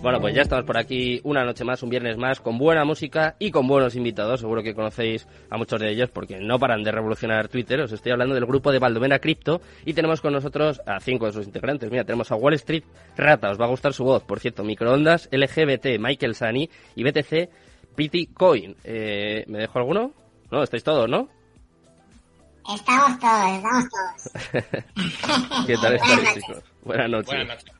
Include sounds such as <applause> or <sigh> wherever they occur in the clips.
Bueno, pues ya estamos por aquí una noche más, un viernes más, con buena música y con buenos invitados. Seguro que conocéis a muchos de ellos porque no paran de revolucionar Twitter. Os estoy hablando del grupo de Baldomera Crypto y tenemos con nosotros a cinco de sus integrantes. Mira, tenemos a Wall Street Rata, os va a gustar su voz, por cierto, Microondas, LGBT, Michael Sani y BTC Pretty Coin. Eh, ¿Me dejo alguno? No, estáis todos, ¿no? Estamos todos, estamos todos. <laughs> ¿Qué tal <laughs> estáis, chicos? Buenas noches. Buenas noches.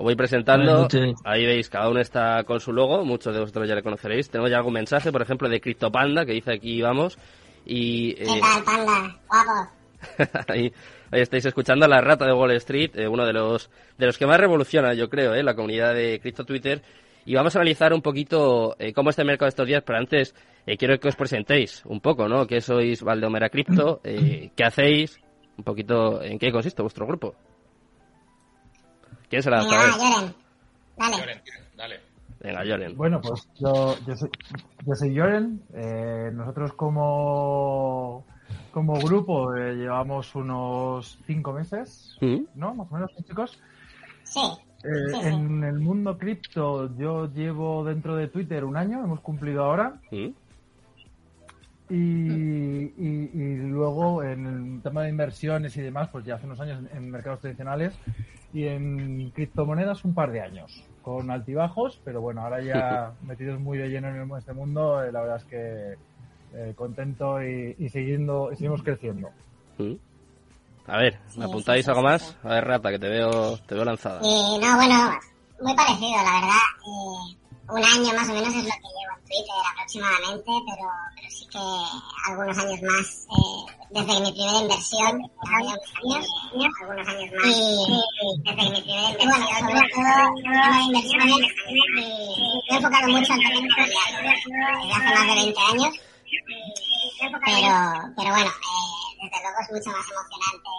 Os voy presentando. Ahí veis, cada uno está con su logo. Muchos de vosotros ya le conoceréis. Tenemos ya algún mensaje, por ejemplo, de CryptoPanda, que dice aquí vamos. Y ¿Qué eh, tal, panda? Guapo. <laughs> ahí, ahí estáis escuchando a la rata de Wall Street, eh, uno de los, de los que más revoluciona, yo creo, eh, la comunidad de Crypto Twitter. Y vamos a analizar un poquito eh, cómo está el mercado estos días, pero antes eh, quiero que os presentéis un poco, ¿no? ¿Qué sois Valdomera Crypto? <clears throat> Eh, ¿Qué hacéis? Un poquito, ¿en qué consiste vuestro grupo? ¿Quién se la Venga, va, Lloren. Dale. Lloren, dale. Venga, Joren. Bueno, pues yo, yo soy, yo soy. Eh, nosotros como, como grupo eh, llevamos unos cinco meses, ¿Mm? ¿no? Más o menos, ¿sí, chicos. Sí. Eh, Sí, sí. en el mundo cripto yo llevo dentro de Twitter un año, hemos cumplido ahora. ¿Mm? Y, y- y luego en el tema de inversiones y demás, pues ya hace unos años en, en mercados tradicionales y en criptomonedas un par de años, con altibajos, pero bueno, ahora ya <laughs> metidos muy de lleno en el- este mundo, eh, la verdad es que eh, contento y, y siguiendo, y seguimos creciendo. ¿Mm? A ver, ¿me Sí, apuntáis sí, algo sí, más? sí. A ver, Rata, que te veo, te veo lanzada. Y no, bueno, muy parecido, la verdad. Eh, un año más o menos es lo que llevo en Twitter aproximadamente, pero, pero sí que algunos años más, eh, desde mi primera inversión, hace unos años, algunos años más, y desde mi primera inversión, bueno, sobre todo, el tema de inversiones, y me he enfocado mucho en empresariales desde hace más de 20 años, pero, pero bueno, eh, desde luego es mucho más emocionante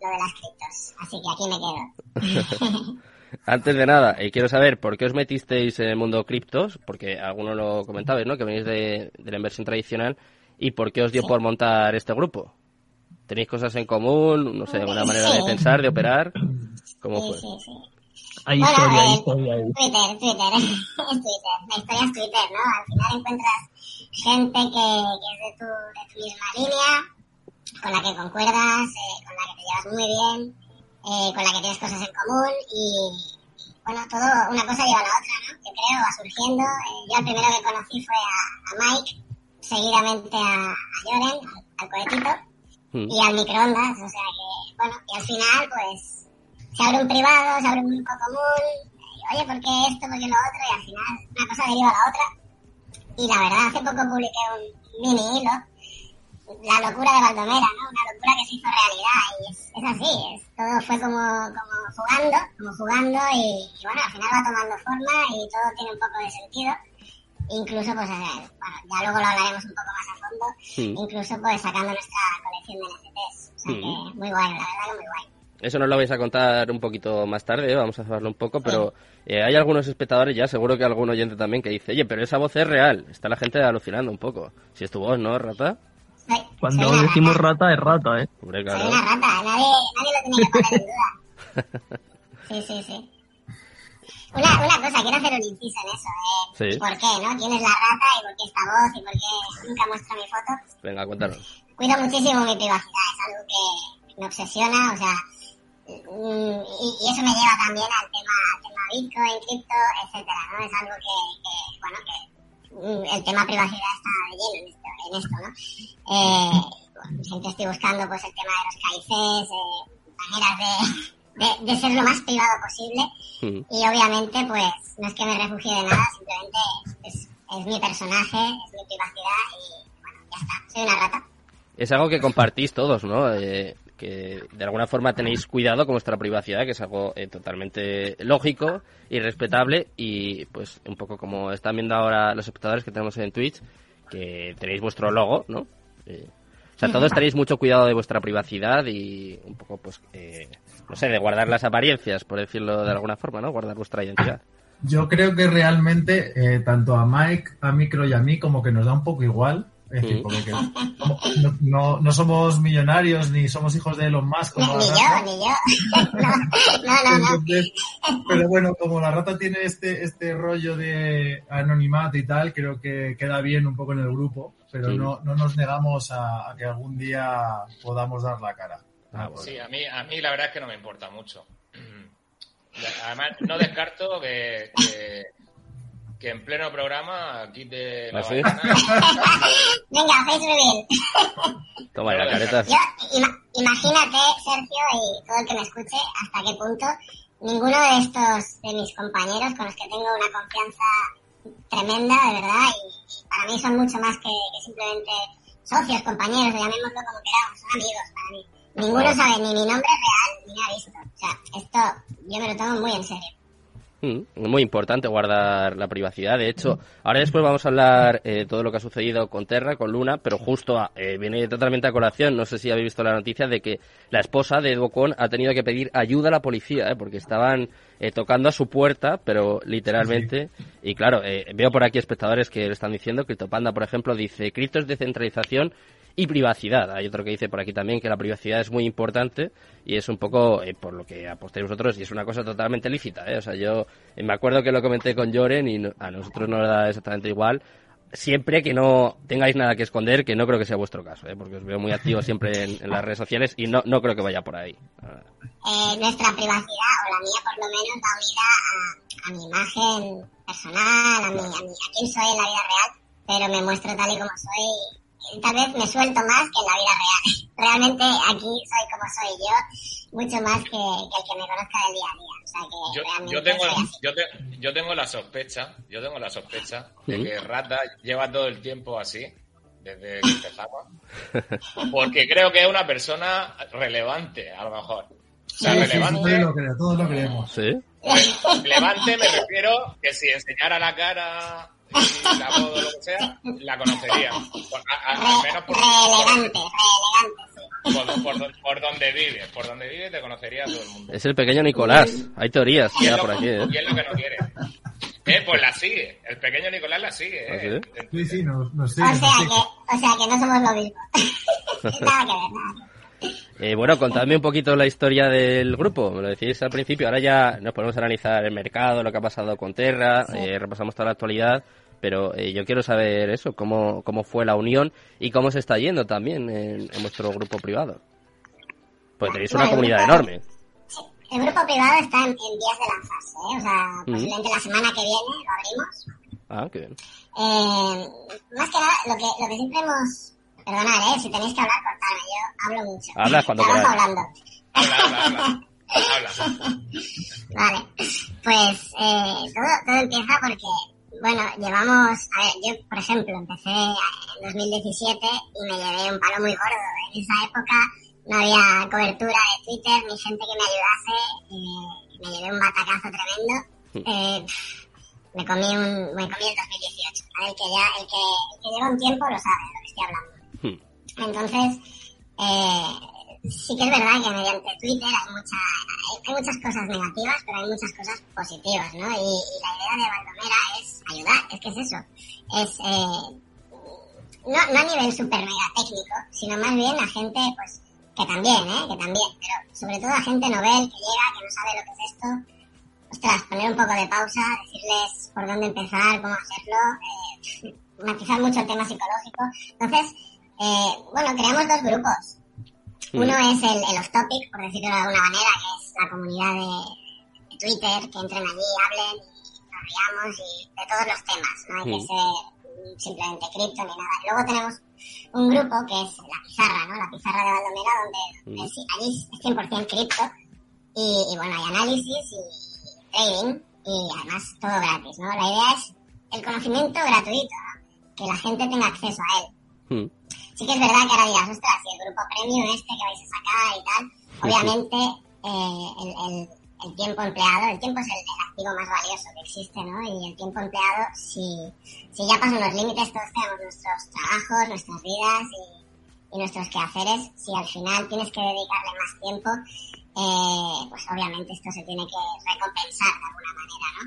lo de las criptos, así que aquí me quedo. <laughs> Antes de nada, eh, quiero saber por qué os metisteis en el mundo criptos, porque algunos lo comentabais, ¿no? Que venís de, de la inversión tradicional, y por qué os dio por montar este grupo. ¿Tenéis cosas en común? No sé, alguna manera de pensar, de operar? ¿Cómo Sí, fue? sí, sí. Hay Bueno, historia, hay eh, historia ahí. Twitter, Twitter, es <laughs> Twitter. La historia es Twitter, ¿no? Al final encuentras gente que, que es de tu, de tu misma línea, con la que concuerdas, eh, con la que te llevas muy bien, eh, con la que tienes cosas en común y, bueno, todo una cosa lleva a la otra, ¿no? Yo creo, va surgiendo. Eh, yo el primero que conocí fue a, a Mike, seguidamente a, a Joren, al, al cohetito, Mm. y al microondas, o sea que, bueno, y al final, pues, se abre un privado, se abre un grupo común, y, oye, ¿por qué esto, por qué lo otro? Y al final una cosa deriva a la otra. Y la verdad, hace poco publiqué un mini hilo, la locura de Baldomera, ¿no? Una locura que se hizo realidad, y es, es así, es, todo fue como, como jugando, como jugando, y, y bueno, al final va tomando forma y todo tiene un poco de sentido. Incluso, pues, bueno, ya luego lo hablaremos un poco más a fondo, incluso pues sacando nuestra colección de NFTs. O sea que muy guay, la verdad que muy guay. Eso nos lo vais a contar un poquito más tarde, ¿eh? vamos a saberlo un poco, pero eh, hay algunos espectadores ya, seguro que algún oyente también, que dice, oye, pero esa voz es real. Está la gente alucinando un poco. Si es tu voz, ¿no, Rata? Soy, Cuando soy una decimos rata. rata, es rata, ¿eh? Hombre, Soy claro. una rata, nadie, nadie lo tiene que poner en duda. Sí, sí, sí. Una, una cosa, quiero hacer un inciso en eso. Eh. Sí. ¿Por qué, no? ¿Quién es la rata y por qué esta voz y por qué nunca muestro mi foto? Venga, cuéntanos. Cuido muchísimo mi privacidad, es algo que me obsesiona, o sea, mm, y, y eso me lleva también al tema, al tema Bitcoin, cripto, etcétera, ¿no? Es algo que, que bueno, que el tema privacidad está de lleno en esto, en esto ¿no? Eh, bueno, siempre estoy buscando pues el tema de los KICs, eh, maneras de, de, de ser lo más privado posible Mm. y obviamente pues no es que me refugie de nada, simplemente es, es mi personaje, es mi privacidad y bueno, ya está, soy una rata. Es algo que compartís todos, ¿no? Eh, que de alguna forma tenéis cuidado con vuestra privacidad, que es algo eh, totalmente lógico y respetable y pues un poco como están viendo ahora los espectadores que tenemos en Twitch, que tenéis vuestro logo, ¿no? Eh, o sea, todos tenéis mucho cuidado de vuestra privacidad y un poco, pues, eh, no sé, de guardar las apariencias, por decirlo de alguna forma, ¿no? Guardar vuestra identidad. Yo creo que realmente, tanto a Mike, a Micro y a mí, como que nos da un poco igual. Es decir, porque no, no, somos millonarios ni somos hijos de Elon Musk. Como ni, yo, ni yo. <laughs> no, no, no, pero bueno, como la rata tiene este, este rollo de anonimato y tal, creo que queda bien un poco en el grupo, pero no, no nos negamos a, que algún día podamos dar la cara. Ah, sí, a mí, a mí la verdad es que no me importa mucho. <clears throat> Además, no descarto que que en pleno programa quite la ¿Ah, <laughs> Venga, hacéis reveal. Toma la careta. imagínate, Sergio, y todo el que me escuche, hasta qué punto ninguno de estos, de mis compañeros con los que tengo una confianza tremenda, de verdad, y, para mí son mucho más que, simplemente socios, compañeros, llamémoslo como queramos, son amigos para mí. Ninguno sabe ni mi nombre real ni me ha visto. O sea, esto yo me lo tomo muy en serio. Mm, muy importante guardar la privacidad. De hecho, ahora después vamos a hablar eh, todo lo que ha sucedido con Terra, con Luna, pero justo eh, viene totalmente a colación. No sé si habéis visto la noticia de que la esposa de Edo ha tenido que pedir ayuda a la policía, eh, porque estaban eh, tocando a su puerta, pero literalmente. Y claro, veo por aquí espectadores que le están diciendo, Panda, por ejemplo, dice, Cristo es descentralización y privacidad. Hay otro que dice por aquí también que la privacidad es muy importante y es un poco eh, por lo que apostéis vosotros y es una cosa totalmente lícita. ¿eh? O sea, yo eh, me acuerdo que lo comenté con Joren y a nosotros nos da exactamente igual. Siempre que no tengáis nada que esconder, que no creo que sea vuestro caso, ¿eh? porque os veo muy activos siempre en, las redes sociales y no, no creo que vaya por ahí. nuestra privacidad, o la mía por lo menos, va unida a, mi imagen personal, a, mi, a, mi, a quién soy en la vida real, pero me muestro tal y como soy tal vez me suelto más que en la vida real. <laughs> Realmente aquí soy como soy yo, mucho más que, el que me conozca del día a día. O sea que yo, tengo, yo, tengo la sospecha, yo tengo la sospecha de que Rata lleva todo el tiempo así, desde que empezamos, <laughs> porque creo que es una persona relevante, a lo mejor. O sea, relevante. lo todos lo creemos. ¿Sí? Relevante me refiero que si enseñara la cara la voz o lo que sea, la conocería. al menos por, por, donde vive. Por donde vive te conocería todo el mundo. Es el pequeño Nicolás. Hay teorías ya por aquí. ¿eh? Y es lo que no quiere. Eh, pues la sigue. El pequeño Nicolás la sigue. ¿eh? ¿Ah, sí? sí, no, no sé. O sea, que, o sea que no somos lo mismo. <laughs> nada que ver, nada eh, bueno, contadme un poquito la historia del grupo. Me lo decís al principio. Ahora ya nos podemos analizar el mercado, lo que ha pasado con Terra, eh, repasamos toda la actualidad. Pero eh, yo quiero saber eso, cómo, cómo fue la unión y cómo se está yendo también en, vuestro grupo privado. Pues tenéis una comunidad enorme. Sí, el grupo privado está en, vías de lanzarse, ¿eh? O sea, posiblemente la semana que viene lo abrimos. Ah, qué bien. más que nada, lo que, lo que siempre hemos Perdonad, ¿eh? Si tenéis que hablar, cortadme. Yo hablo mucho. Hablas cuando <laughs> Estamos hablando. Habla, <laughs> habla, Vale. Pues eh, todo, todo empieza porque, bueno, llevamos... A ver, yo, por ejemplo, empecé en 2017 y me llevé un palo muy gordo. En esa época no había cobertura de Twitter ni gente que me ayudase. Eh, me llevé un batacazo tremendo. Hmm. Eh, me comí un, me comí el 2018. El que ya, el que, el que lleva un tiempo lo sabe de lo que estoy hablando. Entonces, eh, sí que es verdad que mediante Twitter hay, mucha, hay, muchas cosas negativas, pero hay muchas cosas positivas, ¿no? Y, la idea de Baldomera es ayudar, es que es eso. Es, eh, no, no a nivel super mega técnico, sino más bien a gente, pues, que también, ¿eh? Que también, pero sobre todo a gente novel que llega, que no sabe lo que es esto. Ostras, poner un poco de pausa, decirles por dónde empezar, cómo hacerlo, eh, <laughs> matizar mucho el tema psicológico. Entonces, eh, bueno, creamos dos grupos. Uno es el, el off-topic, por decirlo de alguna manera, que es la comunidad de, Twitter, que entren allí, hablen y nos riamos y de todos los temas. No hay que ser simplemente cripto ni nada. Luego tenemos un grupo que es la pizarra, ¿no? La pizarra de Baldomera, donde allí es 100% cripto y, y, bueno, hay análisis y trading y además todo gratis, ¿no? La idea es el conocimiento gratuito, que la gente tenga acceso a él. Sí que es verdad que ahora dirás, ostras, si el grupo premium este que vais a sacar y tal, obviamente eh, el, el, el, tiempo empleado, el tiempo es el, activo más valioso que existe, ¿no? Y el tiempo empleado, si, si ya pasan los límites, todos tenemos nuestros trabajos, nuestras vidas y, y nuestros quehaceres, si al final tienes que dedicarle más tiempo, eh, pues obviamente esto se tiene que recompensar de alguna manera, ¿no?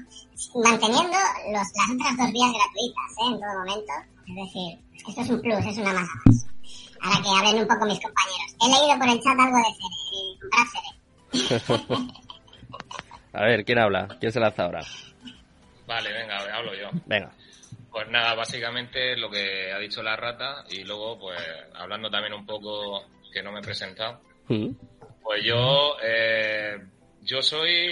Manteniendo los, las otras dos vías gratuitas, ¿eh? En todo momento. Es decir, es que esto es un plus, es una masa más. Ahora que hablen un poco mis compañeros. He leído por el chat algo de Cere, comprar Cere. <laughs> A ver, ¿quién habla? ¿Quién se lanza ahora? Vale, venga, hablo yo. Venga. Pues nada, básicamente lo que ha dicho la rata y luego, pues, hablando también un poco que no me he presentado. Mm. Pues yo, eh, yo soy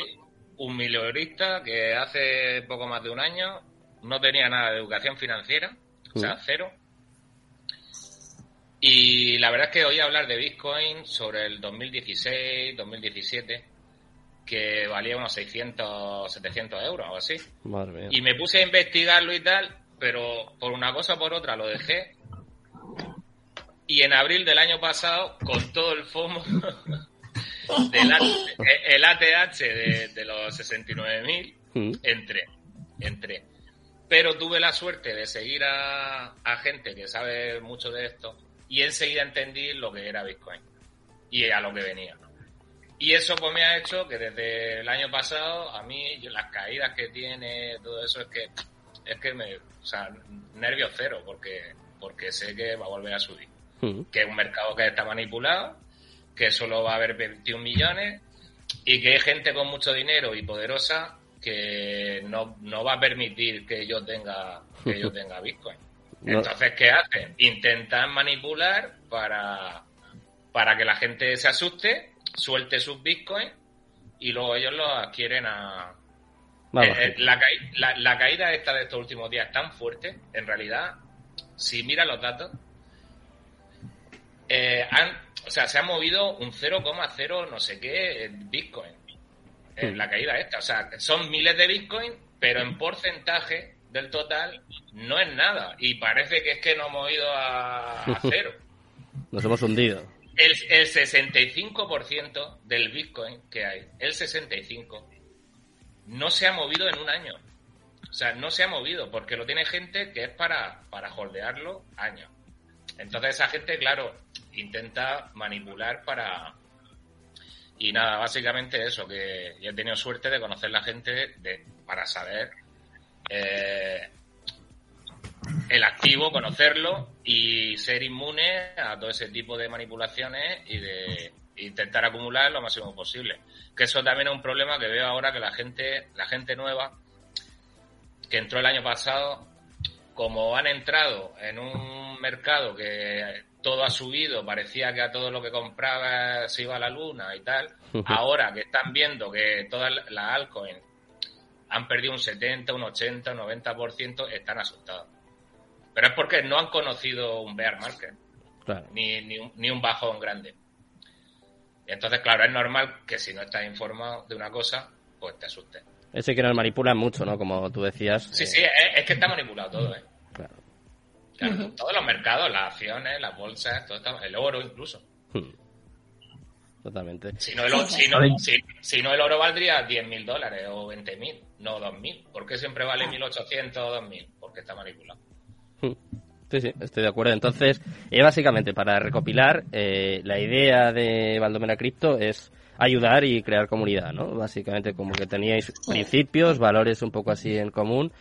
un mileurista que hace poco más de un año no tenía nada de educación financiera, o sea, cero. Y la verdad es que oí hablar de Bitcoin sobre el 2016, 2017, que valía unos 600, 700 euros o así. Madre mía. Y me puse a investigarlo y tal, pero por una cosa o por otra lo dejé. Y en abril del año pasado, con todo el FOMO <laughs> del A- <laughs> el ATH de, de los 69.000, Mm. entré, entré. Pero tuve la suerte de seguir a, a gente que sabe mucho de esto y enseguida entendí lo que era Bitcoin y a lo que venía. Y eso pues me ha hecho que desde el año pasado a mí yo- las caídas que tiene, todo eso es que es que me, o sea, nervios cero porque porque sé que va a volver a subir, Mm. que es un mercado que está manipulado, que solo va a haber 21 millones y que hay gente con mucho dinero y poderosa que no, no va a permitir que yo tenga que yo <laughs> tenga Bitcoin. No. Entonces, ¿qué hacen? Intentan manipular para, para que la gente se asuste, suelte sus bitcoins y luego ellos los adquieren a... Eh, eh, la, caí- la, la caída esta de estos últimos días es tan fuerte, en realidad, si miras los datos, eh, han, o sea, se ha movido un 0,0 no sé qué bitcoin. En Hmm. la caída esta. O sea, son miles de bitcoin, pero en porcentaje del total no es nada. Y parece que es que no hemos ido a, a <laughs> cero. Nos hemos hundido. El, el 65% del Bitcoin que hay, el 65%, no se ha movido en un año. O sea, no se ha movido porque lo tiene gente que es para, para holdearlo años. Entonces esa gente, claro, intenta manipular para... Y nada, básicamente eso, que he tenido suerte de conocer la gente de, para saber eh, el activo, conocerlo y ser inmune a todo ese tipo de manipulaciones y de intentar acumular lo máximo posible. Que eso también es un problema que veo ahora que la gente, la gente nueva que entró el año pasado, como han entrado en un mercado que todo ha subido, parecía que a todo lo que compraba se iba a la luna y tal, ahora que están viendo que todas las altcoins han perdido un 70, un 80, un 90%, están asustados. Pero es porque no han conocido un bear market, Claro. ni, ni, un, ni un bajón grande. Y entonces, claro, es normal que si no estás informado de una cosa, pues te asustes. Ese que nos manipulan mucho, ¿no? Como tú decías. Sí, eh, sí, es, es que está manipulado todo, ¿eh? Claro. Todos los mercados, las acciones, las bolsas, todo está, el oro incluso. Hmm. Totalmente. Si no el, oro, si no, si, si no el oro valdría 10.000 dólares o 20.000, no 2.000. ¿Por qué siempre vale 1.800 o 2.000? Porque está manipulado. Hmm. Sí, sí, estoy de acuerdo. Entonces, eh, básicamente, para recopilar, eh, la idea de Valdomera Crypto es ayudar y crear comunidad, ¿no? Básicamente, como que teníais principios, valores un poco así en común.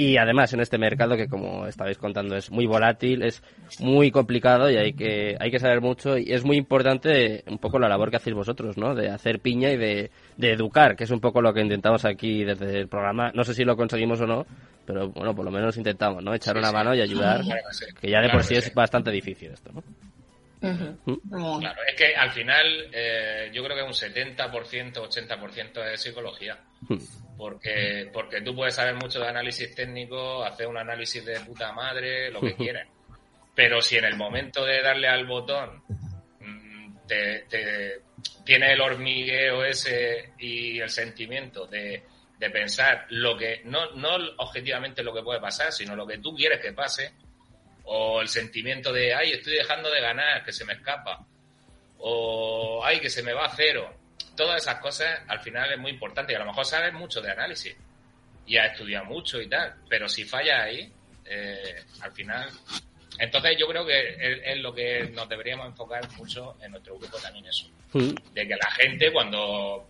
Y además, en este mercado que, como estabais contando, es muy volátil, es muy complicado y hay que, hay que saber mucho. Y es muy importante un poco la labor que hacéis vosotros, ¿no? De hacer piña y de, de educar, que es un poco lo que intentamos aquí desde el programa. No sé si lo conseguimos o no, pero bueno, por lo menos intentamos, ¿no? Echar Sí, una sí. mano y ayudar, Claro que sí. que ya de Claro por sí es bastante difícil esto, ¿no? Bien. Claro, es que al final eh, yo creo que un 70%, 80% es psicología. Hmm. Porque, porque tú puedes saber mucho de análisis técnico, hacer un análisis de puta madre, lo que <laughs> quieras. Pero si en el momento de darle al botón mm, te, te- tiene el hormigueo ese y el sentimiento de, de pensar lo que, no, no objetivamente lo que puede pasar, sino lo que tú quieres que pase, o el sentimiento de, ay, estoy dejando de ganar, que se me escapa, o ay, que se me va a cero. Todas esas cosas al final es muy importante y a lo mejor sabes mucho de análisis y has estudiado mucho y tal, pero si fallas ahí, eh, al final Entonces yo creo que es, lo que nos deberíamos enfocar mucho en nuestro grupo también eso. Mm. De que la gente cuando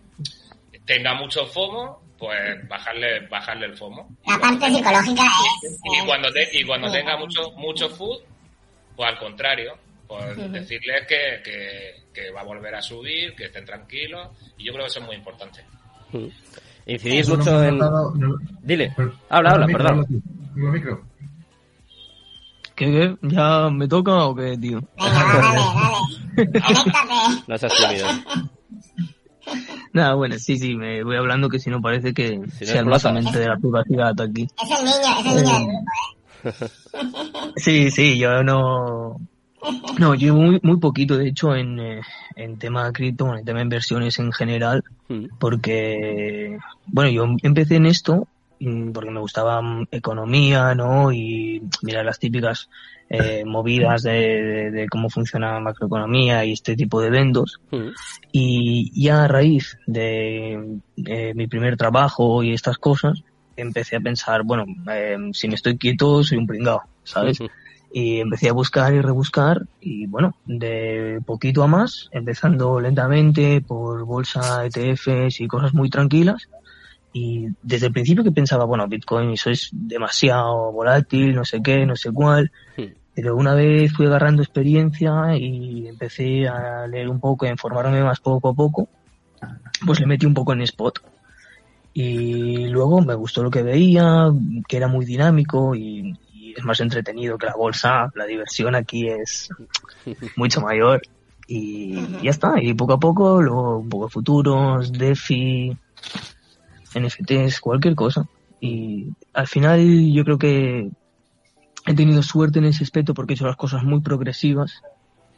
tenga mucho FOMO, pues bajarle, bajarle el FOMO. La parte psicológica es... Y, cuando, y cuando tenga mucho, mucho food, pues al contrario, pues decirles que, que, va a volver a subir, que estén tranquilos, y yo creo que eso es muy importante. Incidís mucho en... Dile, habla, habla, perdón. Micro. ¿Qué, ¿Ya me toca o qué, tío? dale, dale. no seas tímido. <laughs> Nada, bueno, sí, sí, me voy hablando que si no parece que sea el de la privacidad aquí. Es el niño, es el niño ¿eh? Sí, sí, yo no... No, yo muy, muy poquito, de hecho, en, eh, en tema cripto, en tema de inversiones en general, mm. porque, bueno, yo empecé en esto mm, porque me gustaba mm, economía, ¿no? Y mirar las típicas eh, movidas de, de, cómo funciona macroeconomía y este tipo de eventos. Y ya a raíz de mi primer trabajo y estas cosas, empecé a pensar, bueno, eh, si me estoy quieto, soy un pringao, ¿sabes? Y empecé a buscar y rebuscar y bueno, de poquito a más, empezando lentamente por bolsa, ETFs y cosas muy tranquilas. Y desde el principio que pensaba, bueno, Bitcoin eso es demasiado volátil, no sé qué, no sé cuál. Pero una vez fui agarrando experiencia y empecé a leer un poco, a informarme más poco a poco, pues le metí un poco en spot. Y luego me gustó lo que veía, que era muy dinámico y, es más entretenido que la bolsa, la diversión aquí es mucho mayor y ya está, y poco a poco, luego un poco de futuros, DeFi, NFTs, cualquier cosa. Y al final yo creo que he tenido suerte en ese aspecto porque he hecho las cosas muy progresivas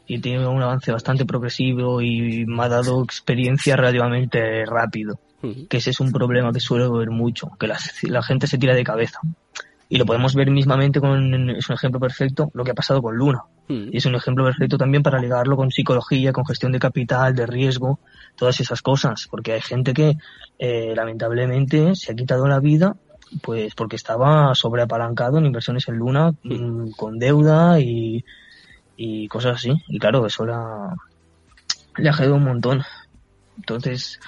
y he tenido un avance bastante progresivo y me ha dado experiencia relativamente rápido. Que ese es un problema que suelo ver mucho, que la, la gente se tira de cabeza. Y lo podemos ver mismamente con, es un ejemplo perfecto, lo que ha pasado con Luna. Hmm. Y es un ejemplo perfecto también para ligarlo con psicología, con gestión de capital, de riesgo, todas esas cosas. Porque hay gente que, eh, lamentablemente, se ha quitado la vida pues porque estaba sobreapalancado en inversiones en Luna, hmm. mm, con deuda y, y cosas así. Y claro, eso le ha, le ha un montón. Entonces,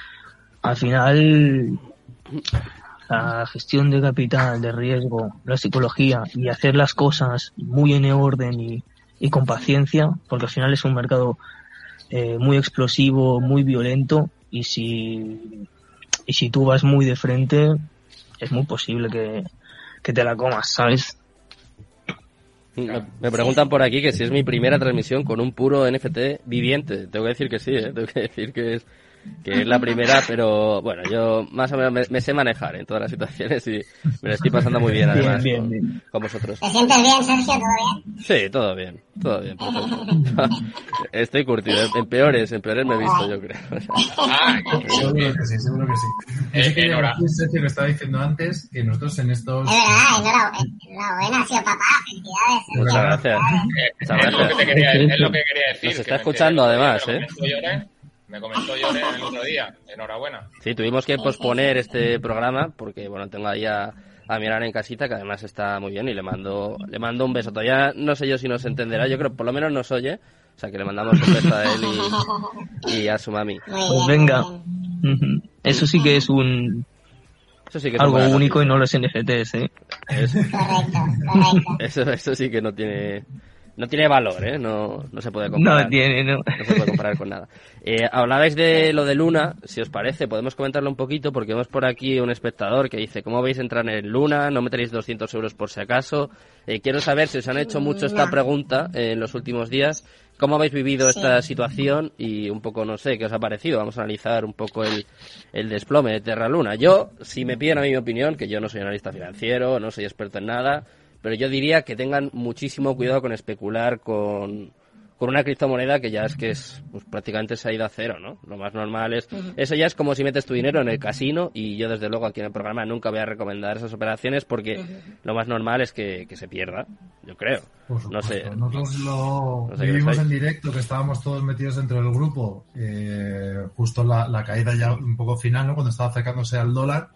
al final, la gestión de capital, de riesgo, la psicología y hacer las cosas muy en orden y, con paciencia, porque al final es un mercado eh, muy explosivo, muy violento y si, y si tú vas muy de frente es muy posible que, que te la comas, ¿sabes? Me preguntan por aquí que si es mi primera transmisión con un puro NFT viviente. Tengo que decir que sí, ¿eh? tengo que decir que es que es la primera, pero bueno, yo más o menos me, sé manejar en todas las situaciones y me lo estoy pasando muy bien además con, vosotros. ¿Te sientes bien, Sergio? ¿Todo bien? Sí, todo bien, todo bien. estoy curtido, en peores, en peores me he visto, yo creo. ah, seguro que sí, seguro que sí. Eh, que Sergio me estaba diciendo antes que nosotros en estos... Es verdad, enhorabuena, ha sido papá, felicidades. Muchas gracias. Es, lo que te quería, es lo que quería decir. Nos está escuchando además, ¿eh? Me comentó yo el otro día. Enhorabuena. Sí, tuvimos que posponer este programa porque, bueno, tengo ahí a, a mi en casita, que además está muy bien, y le mando, le mando un beso. Todavía no sé yo si nos entenderá, yo creo por lo menos nos oye. O sea, que le mandamos un beso a él y, a su mami. Pues venga. Eso sí que es un... Eso sí que es algo único y no los NFTs, ¿eh? Eso, correcto, Eso, eso sí que no tiene no tiene valor, ¿eh? No, no se puede comparar. No tiene, no. No se puede comparar con nada. Eh, hablabais de lo de Luna, si os parece, podemos comentarlo un poquito porque vemos por aquí un espectador que dice, ¿cómo veis entrar en Luna? ¿No meteréis 200 euros por si acaso? Eh, quiero saber si os han hecho mucho esta pregunta en los últimos días. ¿Cómo habéis vivido esta situación? Y un poco, no sé, ¿qué os ha parecido? Vamos a analizar un poco el, el desplome de Terra Luna. Yo, si me piden a mí mi opinión, que yo no soy analista financiero, no soy experto en nada, pero yo diría que tengan muchísimo cuidado con especular con, una criptomoneda que ya es que es pues, prácticamente se ha ido a cero, ¿no? Lo más normal es... Eso ya es como si metes tu dinero en el casino y yo desde luego aquí en el programa nunca voy a recomendar esas operaciones porque lo más normal es que, se pierda, yo creo. no sé. Nosotros lo vivimos en directo, que estábamos todos metidos dentro del grupo, eh, justo la, la caída ya un poco final, ¿no? Cuando estaba acercándose al dólar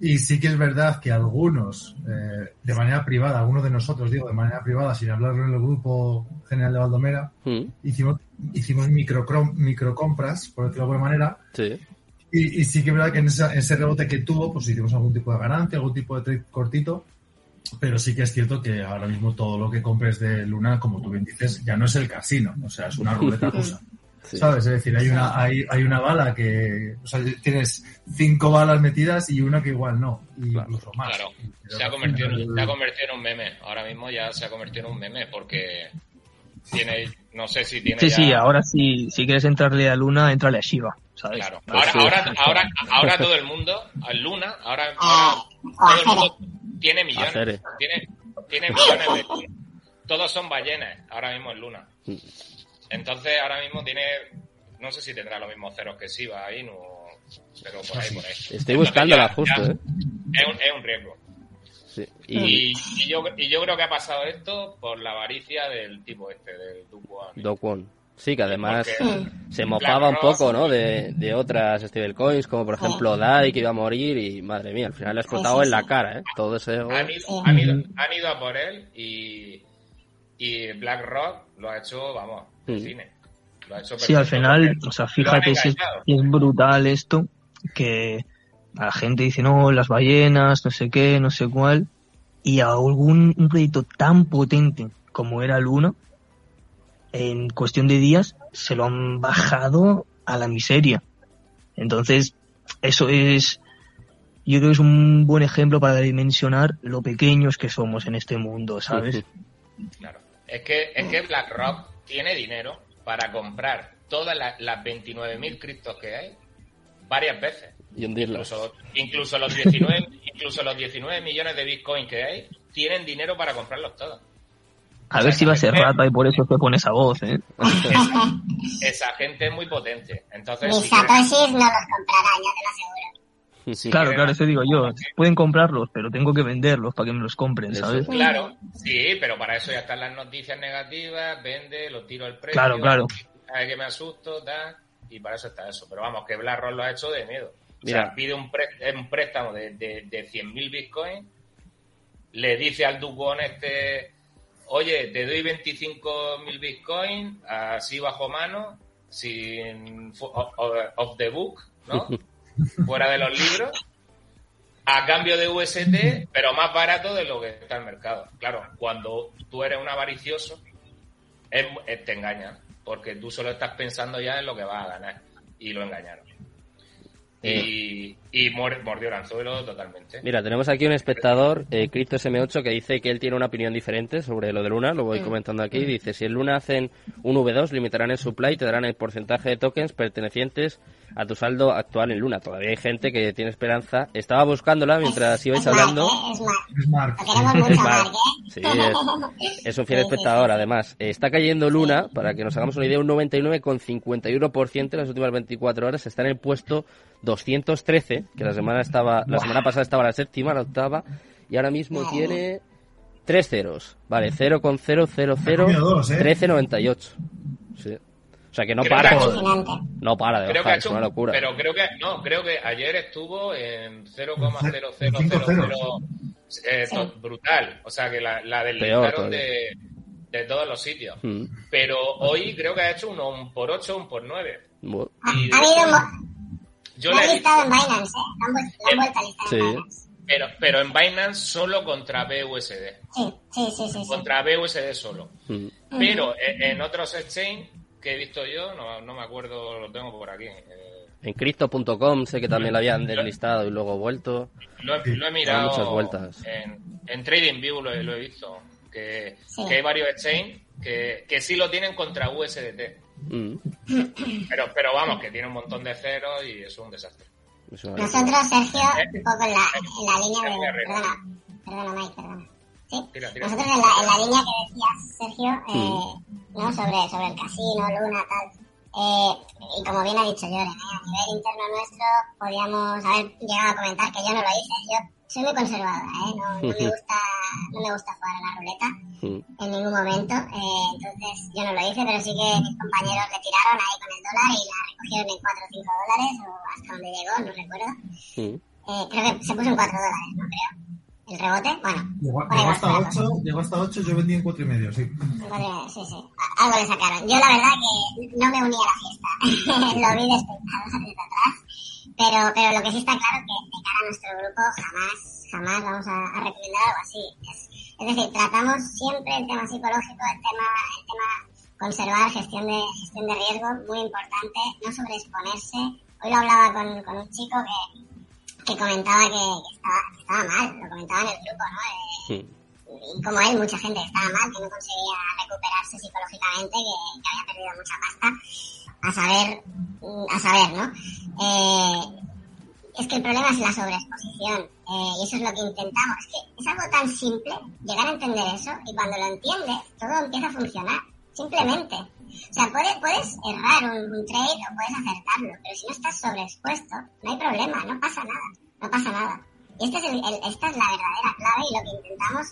Y sí que es verdad que algunos, eh, de manera privada, algunos de nosotros, digo, de manera privada, sin hablarlo en el grupo general de Valdomera, mm. hicimos, hicimos micro, microcompras, por decirlo de alguna manera. Sí. Y, sí que es verdad que en, ese rebote que tuvo, pues hicimos algún tipo de ganancia, algún tipo de trade cortito. Pero sí que es cierto que ahora mismo todo lo que compres de Luna, como tú bien dices, ya no es el casino. O sea, es una ruleta rusa. ¿Sabes? Es decir, hay una, hay, hay una bala que. O sea, tienes cinco balas metidas y una que igual no. Y incluso más. Claro. Se ha, convertido, en, se ha convertido en un meme. Ahora mismo ya se ha convertido en un meme porque tiene. No sé si tiene. Sí, sí, ahora sí, si quieres entrarle a Luna, entrale a Shiva. ¿sabes? Claro. Ahora, ahora, ahora, ahora todo el mundo, a Luna, ahora, ahora todo el mundo tiene millones. Tiene, tiene millones de. Todos son ballenas ahora mismo en Luna. Entonces ahora mismo tiene, no sé si tendrá los mismos ceros que Siva ahí, no, pero por ahí, por ahí. <laughs> Estoy buscándola justo, ¿eh? Es un, es un riesgo. Sí. Y... Y, yo, y yo creo que ha pasado esto por la avaricia del tipo este, del Dukwon. Sí, que además se mofaba un poco, ¿no? De, de otras stablecoins, como por ejemplo DAI, que iba a morir, y madre mía, al final le ha explotado en la cara, ¿eh? Todo ese... Han ido, han ido, han ido a por él y, y BlackRock lo ha hecho, vamos, sí, al final, o sea, fíjate si es, brutal esto, que la gente dice, no, las ballenas, no sé qué, no sé cuál, y a algún un proyecto tan potente como era Luna, en cuestión de días se lo han bajado a la miseria. Entonces, eso es, yo creo que es un buen ejemplo para dimensionar lo pequeños que somos en este mundo, ¿sabes? Claro. Es que, es que BlackRock tiene dinero para comprar todas las, 29.000 criptos que hay varias veces. Y incluso, incluso, los 19, incluso los 19 millones de Bitcoin que hay tienen dinero para comprarlos todos. A ver si va a ser rata y por eso se pone esa voz, ¿eh? Esa, gente es muy potente. Entonces, Mis satoshis no los comprarán, ya te lo aseguro claro, claro, eso digo yo. Pueden comprarlos, pero tengo que venderlos para que me los compren, ¿sabes? Claro, sí, pero para eso ya están las noticias negativas, vende, lo tiro al precio. Claro, claro. Sabe que me asusto, da, y para eso está eso. Pero vamos, que BlackRock lo ha hecho de miedo. Mira. pide un, préstamo de, de, de 100.000 bitcoins, le dice al Ducón este, oye, te doy 25.000 bitcoins, así bajo mano, sin off the book, ¿no? <laughs> fuera de los libros a cambio de UST, pero más barato de lo que está el mercado. Claro, cuando tú eres un avaricioso, te engañan, porque tú solo estás pensando ya en lo que vas a ganar y lo engañaron. Y, y mordió el anzuelo totalmente. Mira, tenemos aquí un espectador, eh, Cristo SM8, que dice que él tiene una opinión diferente sobre lo de Luna, lo voy comentando aquí. Dice, si en Luna hacen un V2, limitarán el supply y te darán el porcentaje de tokens pertenecientes a tu saldo actual en Luna. Todavía hay gente que tiene esperanza. Estaba buscándola mientras ibais hablando. Es Mark. Sí, es, un fiel espectador, además. Está cayendo Luna, para que nos hagamos una idea, un 99,51% en las últimas 24 horas. Está en el puesto 213, que la semana estaba la semana pasada estaba la séptima, la octava, y ahora mismo tiene tres ceros. Vale, 0,000 1398. Sí. O sea que no para. no para de bajar, es una locura. Pero creo que no, creo que ayer estuvo en 0,0000 eh, brutal. O sea que la, la deslizaron de, de todos los sitios. Mm. Pero hoy creo que ha hecho uno un por 8, un por 9. Ha, habido yo la he listado en Binance, ¿eh? Han, vuelto a listar sí. en Binance. Pero, pero en Binance solo contra BUSD. Sí, sí, sí. sí, contra BUSD solo. Mm. Pero en, otros exchange que he visto yo, no, no me acuerdo, lo tengo por aquí. Eh, en Crypto.com sé que también lo habían deslistado y luego vuelto. Lo he, mirado. Muchas vueltas. En, en TradingView lo, lo, he visto. Que, que hay varios exchange que, que sí lo tienen contra USDT. Mm. Pero, pero vamos, que tiene un montón de ceros y es un desastre. Nosotros, Sergio, un poco en la, en la línea de. Perdona, perdona, Mike, perdona. ¿Sí? Nosotros en la, en la línea que decías, Sergio, eh, mm. ¿no? sobre, sobre el casino, Luna, tal. Eh, y como bien ha dicho Joren, ¿eh? a nivel interno nuestro podíamos haber llegado a comentar que yo no lo hice. Yo soy muy conservadora, ¿eh? no, no, me <laughs> gusta, no me gusta jugar a la ruleta mm. en ningún momento. Eh, entonces yo no lo hice, pero sí que mis compañeros le tiraron ahí con el dólar y la recogieron en 4 o 5 dólares o hasta donde llegó, no recuerdo. eh, creo que se puso en 4 dólares, ¿no? Creo. El rebote, bueno. Llegó, llegó hasta 8, llegó hasta 8, yo vendí en 4 y medio, sí. Sí, sí. Algo le sacaron. Yo la verdad que no me uní a la fiesta. <laughs> Lo vi despejado desde atrás. Pero, pero lo que sí está claro es que de cara a nuestro grupo jamás, jamás vamos a, a recomendar algo así. Es, es, decir, tratamos siempre el tema psicológico, el tema, el tema conservar gestión de, gestión de riesgo, muy importante, no sobreexponerse. Hoy lo hablaba con, con un chico que, que comentaba que, que, estaba, que, estaba, mal, lo comentaba en el grupo, ¿no? Eh, sí. Y como él, mucha gente estaba mal, que no conseguía recuperarse psicológicamente, que, que había perdido mucha pasta. A saber, a saber, ¿no? Eh, es que el problema es la sobreexposición. Eh, y eso es lo que intentamos. Es que es algo tan simple, llegar a entender eso, y cuando lo entiendes, todo empieza a funcionar. Simplemente. O sea, puedes, puedes errar un, un, trade o puedes acertarlo, pero si no estás sobreexpuesto, no hay problema, no pasa nada, no pasa nada. Y este esta es la verdadera clave y lo que intentamos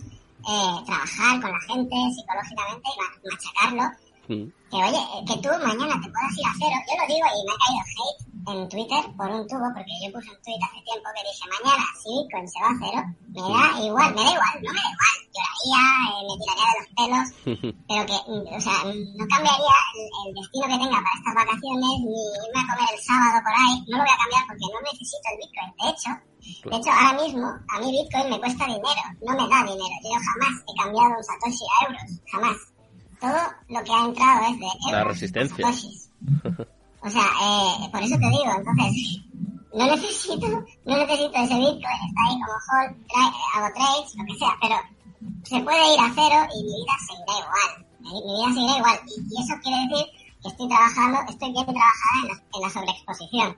eh, trabajar con la gente psicológicamente y machacarlo. Mm. Que oye, que tú mañana te puedas ir a cero. Yo lo digo y me ha caído hate en Twitter por un tubo, porque yo puse un tweet hace tiempo que dije, mañana si Bitcoin se va a cero, me da igual, me da igual, no me da igual, lloraría, eh, me tiraría de los pelos, <laughs> pero que, o sea, no cambiaría el, el, destino que tenga para estas vacaciones, ni irme a comer el sábado por ahí, no lo voy a cambiar porque no necesito el Bitcoin, de hecho, de hecho, ahora mismo, a mí Bitcoin me cuesta dinero, no me da dinero. Yo jamás he cambiado un Satoshi a euros, jamás. Todo lo que ha entrado es de La resistencia. <laughs> O sea, eh, por eso te digo, entonces, no necesito, no necesito ese Bitcoin, está ahí como hold, tra hago trades, lo que sea, pero se puede ir a cero y mi vida seguirá igual. Mi, mi vida seguirá igual. Y, y, eso quiere decir que estoy trabajando, estoy bien trabajada en la, en la sobreexposición.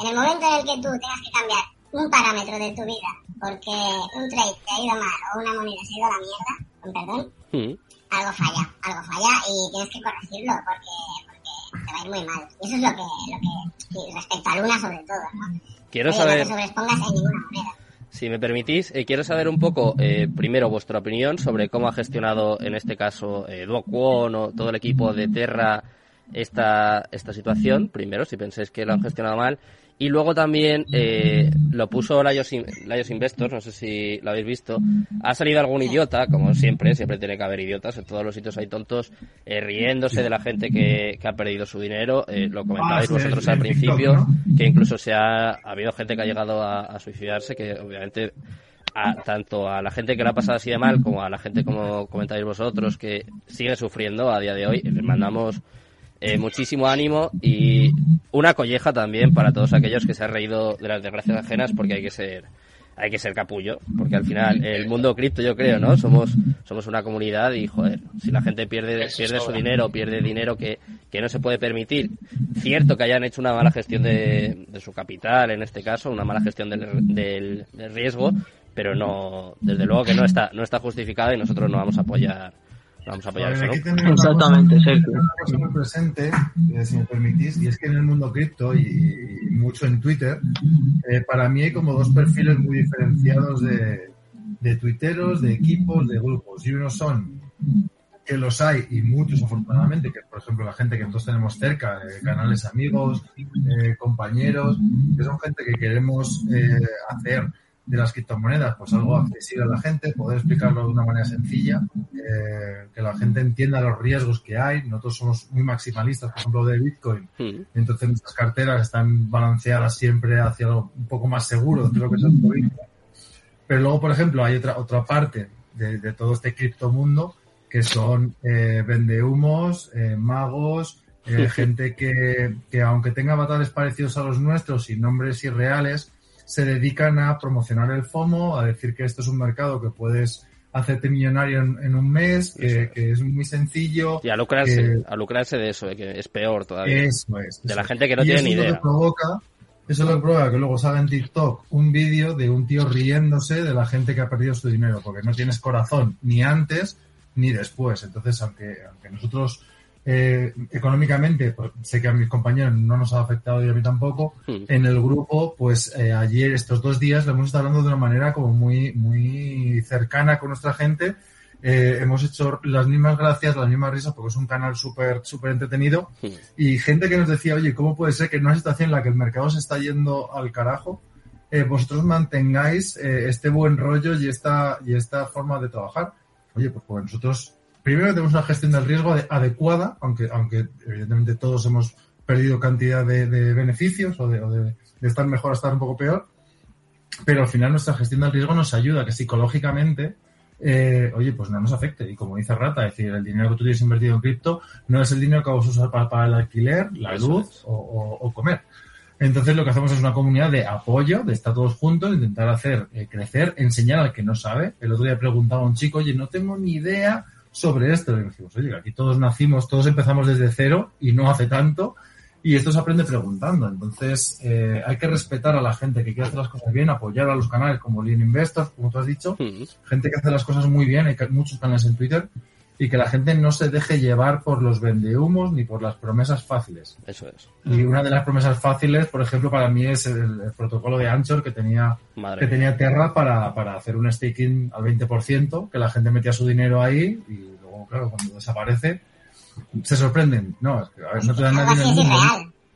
En el momento en el que tú tengas que cambiar un parámetro de tu vida porque un trade te ha ido mal o una moneda se ha ido a la mierda, con perdón, mm. Algo falla, algo falla y tienes que corregirlo porque, porque te va a ir muy mal. Y eso es lo que, lo que respecto a Luna sobre todo, ¿no? Quiero Oye, saber... No te sobreexpongas en ninguna moneda. Si me permitís, eh, quiero saber un poco, eh, primero, vuestra opinión sobre cómo ha gestionado, en este caso, eh, Duo Kwon o todo el equipo de Terra esta, esta situación. Primero, si pensáis que lo han gestionado mal. Y luego también eh, lo puso Laios, Laios Investors, no sé si lo habéis visto. Ha salido algún idiota, como siempre, siempre tiene que haber idiotas, en todos los sitios hay tontos, eh, riéndose de la gente que, que ha perdido su dinero. Eh, lo comentabais ah, vosotros al principio, ¿no? que incluso se ha, ha, habido gente que ha llegado a, a suicidarse, que obviamente a, tanto a la gente que lo ha pasado así de mal como a la gente, como comentáis vosotros, que sigue sufriendo a día de hoy. Les mandamos eh, muchísimo ánimo y una colleja también para todos aquellos que se han reído de las desgracias ajenas porque hay que ser hay que ser capullo, porque al final el mundo cripto yo creo, ¿no? Somos somos una comunidad y joder, si la gente pierde pierde su dinero, pierde dinero que, que no se puede permitir, cierto que hayan hecho una mala gestión de, de su capital en este caso, una mala gestión del, del, del riesgo, pero no desde luego que no está no está justificado y nosotros no vamos a apoyar Vamos a apoyar eso, ¿no? Exactamente, Sergio. Una cosa muy presente, eh, si me permitís, y es que en el mundo cripto y, y mucho en Twitter, eh, para mí hay como dos perfiles muy diferenciados de, de tuiteros, de equipos, de grupos. Y unos son que los hay y muchos afortunadamente, que por ejemplo la gente que nosotros tenemos cerca, eh, canales amigos, eh, compañeros, que son gente que queremos eh, hacer de las criptomonedas, pues algo accesible a la gente, poder explicarlo de una manera sencilla, eh, que la gente entienda los riesgos que hay. Nosotros somos muy maximalistas, por ejemplo, de Bitcoin, mm. entonces nuestras carteras están balanceadas siempre hacia algo un poco más seguro de lo que es el Bitcoin. Pero luego, por ejemplo, hay otra, otra parte de, de todo este criptomundo que son eh, vendehumos, eh, magos, eh, <laughs> gente que, que aunque tenga avatares parecidos a los nuestros y nombres irreales, se dedican a promocionar el FOMO, a decir que esto es un mercado que puedes hacerte millonario en, en un mes, que, que, es muy sencillo. Y a lucrarse, que, a lucrarse de eso, de que es peor todavía. Eso es. De eso la gente que no tiene ni idea. Lo que provoca, eso lo que provoca que luego salga en TikTok un vídeo de un tío riéndose de la gente que ha perdido su dinero, porque no tienes corazón ni antes ni después. Entonces, aunque, aunque nosotros eh, económicamente, pues, sé que a mis compañeros no nos ha afectado y a mí tampoco, Hmm. en el grupo, pues eh, ayer, estos dos días, lo hemos estado hablando de una manera como muy, muy cercana con nuestra gente. Eh, hemos hecho las mismas gracias, las mismas risas, porque es un canal súper, súper entretenido. Hmm. Y gente que nos decía, oye, ¿cómo puede ser que en una situación en la que el mercado se está yendo al carajo, eh, vosotros mantengáis este buen rollo y esta, y esta forma de trabajar. Oye, pues, pues nosotros primero tenemos una gestión del riesgo adecuada, aunque, aunque evidentemente todos hemos perdido cantidad de, beneficios o, de, estar mejor a estar un poco peor, pero al final nuestra gestión del riesgo nos ayuda que psicológicamente, eh, oye, pues no nos afecte. Y como dice Rata, es decir, el dinero que tú tienes invertido en cripto no es el dinero que vas a usar para el alquiler, la luz o, comer. Entonces lo que hacemos es una comunidad de apoyo, de estar todos juntos, intentar hacer eh, crecer, enseñar al que no sabe. El otro día preguntaba a un chico, oye, no tengo ni idea sobre esto. Y decimos, oye, aquí todos nacimos, todos empezamos desde cero y no hace tanto. Y esto se aprende preguntando. Entonces, eh, hay que respetar a la gente que quiere hacer las cosas bien, apoyar a los canales como Lean Investors, como tú has dicho. Gente que hace las cosas muy bien, hay muchos canales en Twitter. Y que la gente no se deje llevar por los vendehumos ni por las promesas fáciles. Eso es. Y una de las promesas fáciles, por ejemplo, para mí es el, protocolo de Anchor que tenía, que tenía Terra para, para hacer un staking al 20%, que la gente metía su dinero ahí y luego, claro, cuando desaparece, se sorprenden. No, es que a ver, no te dan nadie en el mundo.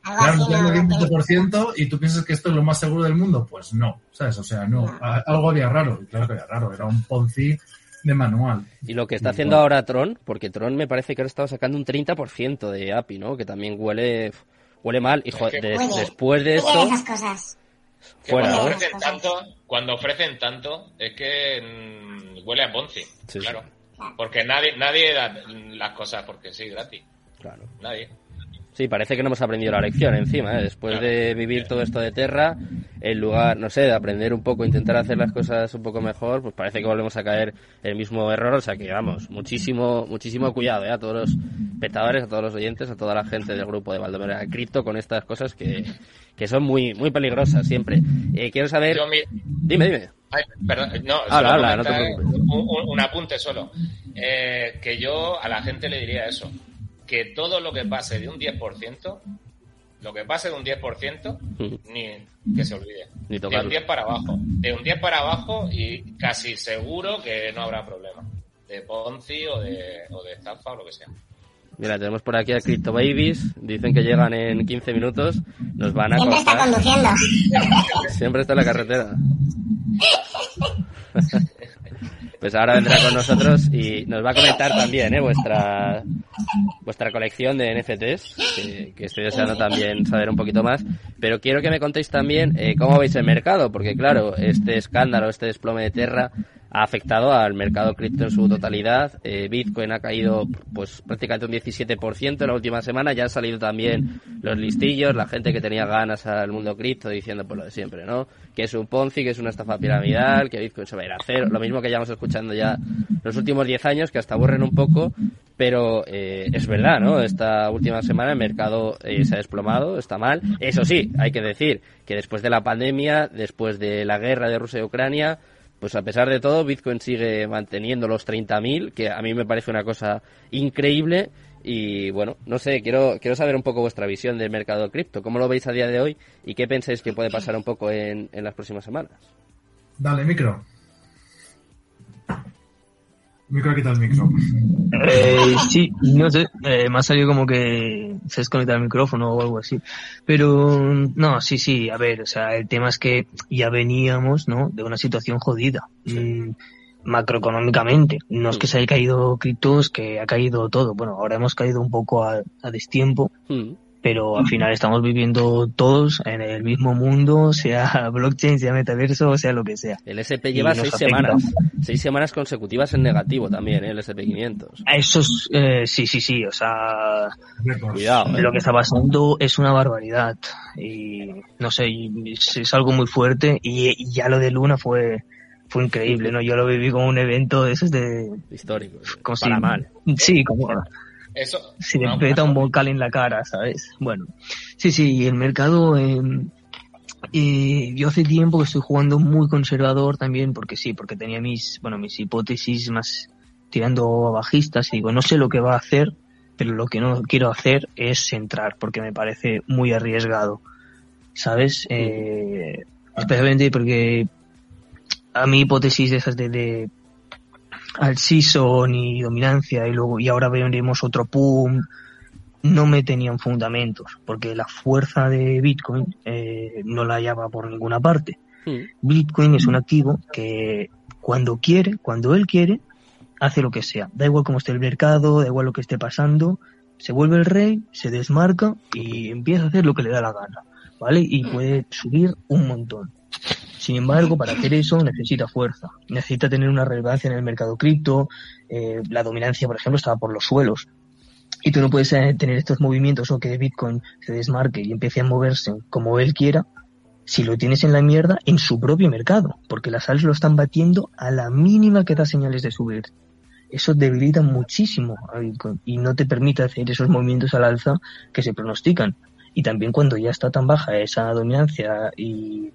Claro, no te dan 20% y tú piensas que esto es lo más seguro del mundo. Pues no, ¿sabes? O sea, no. Algo había raro. Y claro que había raro. Era un Ponzi de manual. Y lo que está haciendo ahora Tron, porque Tron me parece que ahora estaba sacando un 30% de API, ¿no? Que también huele huele mal. Y después de esto... cuando, ofrecen tanto, cuando ofrecen tanto, es que mm, huele a Ponzi. claro. Porque nadie, nadie da las cosas porque sí, gratis. Claro. Nadie. Sí, parece que no hemos aprendido la lección encima, ¿eh? después de vivir todo esto de Terra, en lugar, no sé, de aprender un poco, intentar hacer las cosas un poco mejor, pues parece que volvemos a caer el mismo error, o sea que vamos, muchísimo, muchísimo cuidado ¿eh? a todos los espectadores, a todos los oyentes, a toda la gente del grupo de Valdomera Cripto con estas cosas que, que son muy, muy peligrosas siempre. Eh, quiero saber... Dime, dime. Ay, perdón, no, habla, no te un, un, apunte solo. Eh, que yo a la gente le diría eso, que todo lo que pase de un 10%, lo que pase de un 10%, <laughs> ni que se olvide. Ni de un 10 para abajo. De un 10 para abajo y casi seguro que no habrá problema. De Ponzi o de, o de estafa o lo que sea. Mira, tenemos por aquí a Crypto Babies. Dicen que llegan en 15 minutos. Nos van a Siempre está conduciendo. <laughs> Siempre está en la carretera. <laughs> pues ahora vendrá con nosotros y nos va a comentar también ¿eh? vuestra vuestra colección de NFTs, que, estoy deseando también saber un poquito más. Pero quiero que me contéis también eh, cómo veis el mercado, porque claro, este escándalo, este desplome de Terra ha afectado al mercado cripto en su totalidad. Eh, Bitcoin ha caído pues prácticamente un 17% en la última semana. Ya han salido también los listillos, la gente que tenía ganas al mundo cripto diciendo pues lo de siempre, ¿no? Que es un Ponzi, que es una estafa piramidal, que Bitcoin se va a ir a cero. Lo mismo que llevamos escuchando ya los últimos 10 años, que hasta aburren un poco, pero eh, es verdad, ¿no? Esta última semana el mercado eh, se ha desplomado, está mal. Eso sí, hay que decir que después de la pandemia, después de la guerra de Rusia y Ucrania, pues a pesar de todo, Bitcoin sigue manteniendo los 30.000, que a mí me parece una cosa increíble. Y bueno, no sé, quiero, quiero saber un poco vuestra visión del mercado cripto. ¿Cómo lo veis a día de hoy y qué pensáis que puede pasar un poco en, en las próximas semanas? Dale, micro. Micro, quita el micro. Eh, sí, no sé, eh, me ha salido como que se desconecta el micrófono o algo así. Pero, no, sí, sí, a ver, o sea, el tema es que ya veníamos, ¿no? De una situación jodida. Mm, macroeconómicamente. No es que se haya caído criptos, que ha caído todo. Bueno, ahora hemos caído un poco a, destiempo. Mm pero al final estamos viviendo todos en el mismo mundo, sea <laughs> blockchain, sea metaverso, sea lo que sea. El SP lleva seis semanas, seis semanas consecutivas en negativo también, ¿eh? el SP500. Eso es, eh, sí, sí, sí, o sea, cuidado. ¿eh? Lo que está pasando es una barbaridad y no sé, es, algo muy fuerte y, ya lo de Luna fue fue increíble, ¿no? Yo lo viví como un evento de esos de... Histórico. Como para mal. Sí, como eso. Si le peta un vocal en la cara, ¿sabes? Bueno, sí, sí, el mercado. Eh, eh, yo hace tiempo que estoy jugando muy conservador también, porque sí, porque tenía mis, bueno, mis hipótesis más tirando a bajistas y digo, no sé lo que va a hacer, pero lo que no quiero hacer es entrar, porque me parece muy arriesgado, ¿sabes? Eh, especialmente porque a mi hipótesis de esas de al season y dominancia y luego y ahora veremos otro pum no me tenían fundamentos porque la fuerza de Bitcoin eh, no la hallaba por ninguna parte Bitcoin es un activo que cuando quiere, cuando él quiere, hace lo que sea. Da igual cómo esté el mercado, da igual lo que esté pasando, se vuelve el rey, se desmarca y empieza a hacer lo que le da la gana, ¿vale? Y puede subir un montón. Sin embargo, para hacer eso necesita fuerza, necesita tener una relevancia en el mercado cripto, eh, la dominancia, por ejemplo, estaba por los suelos. Y tú no puedes eh, tener estos movimientos o que Bitcoin se desmarque y empiece a moverse como él quiera si lo tienes en la mierda en su propio mercado, porque las sales lo están batiendo a la mínima que da señales de subir eso debilita muchísimo a Bitcoin y no te permite hacer esos movimientos al alza que se pronostican. Y también cuando ya está tan baja esa dominancia y,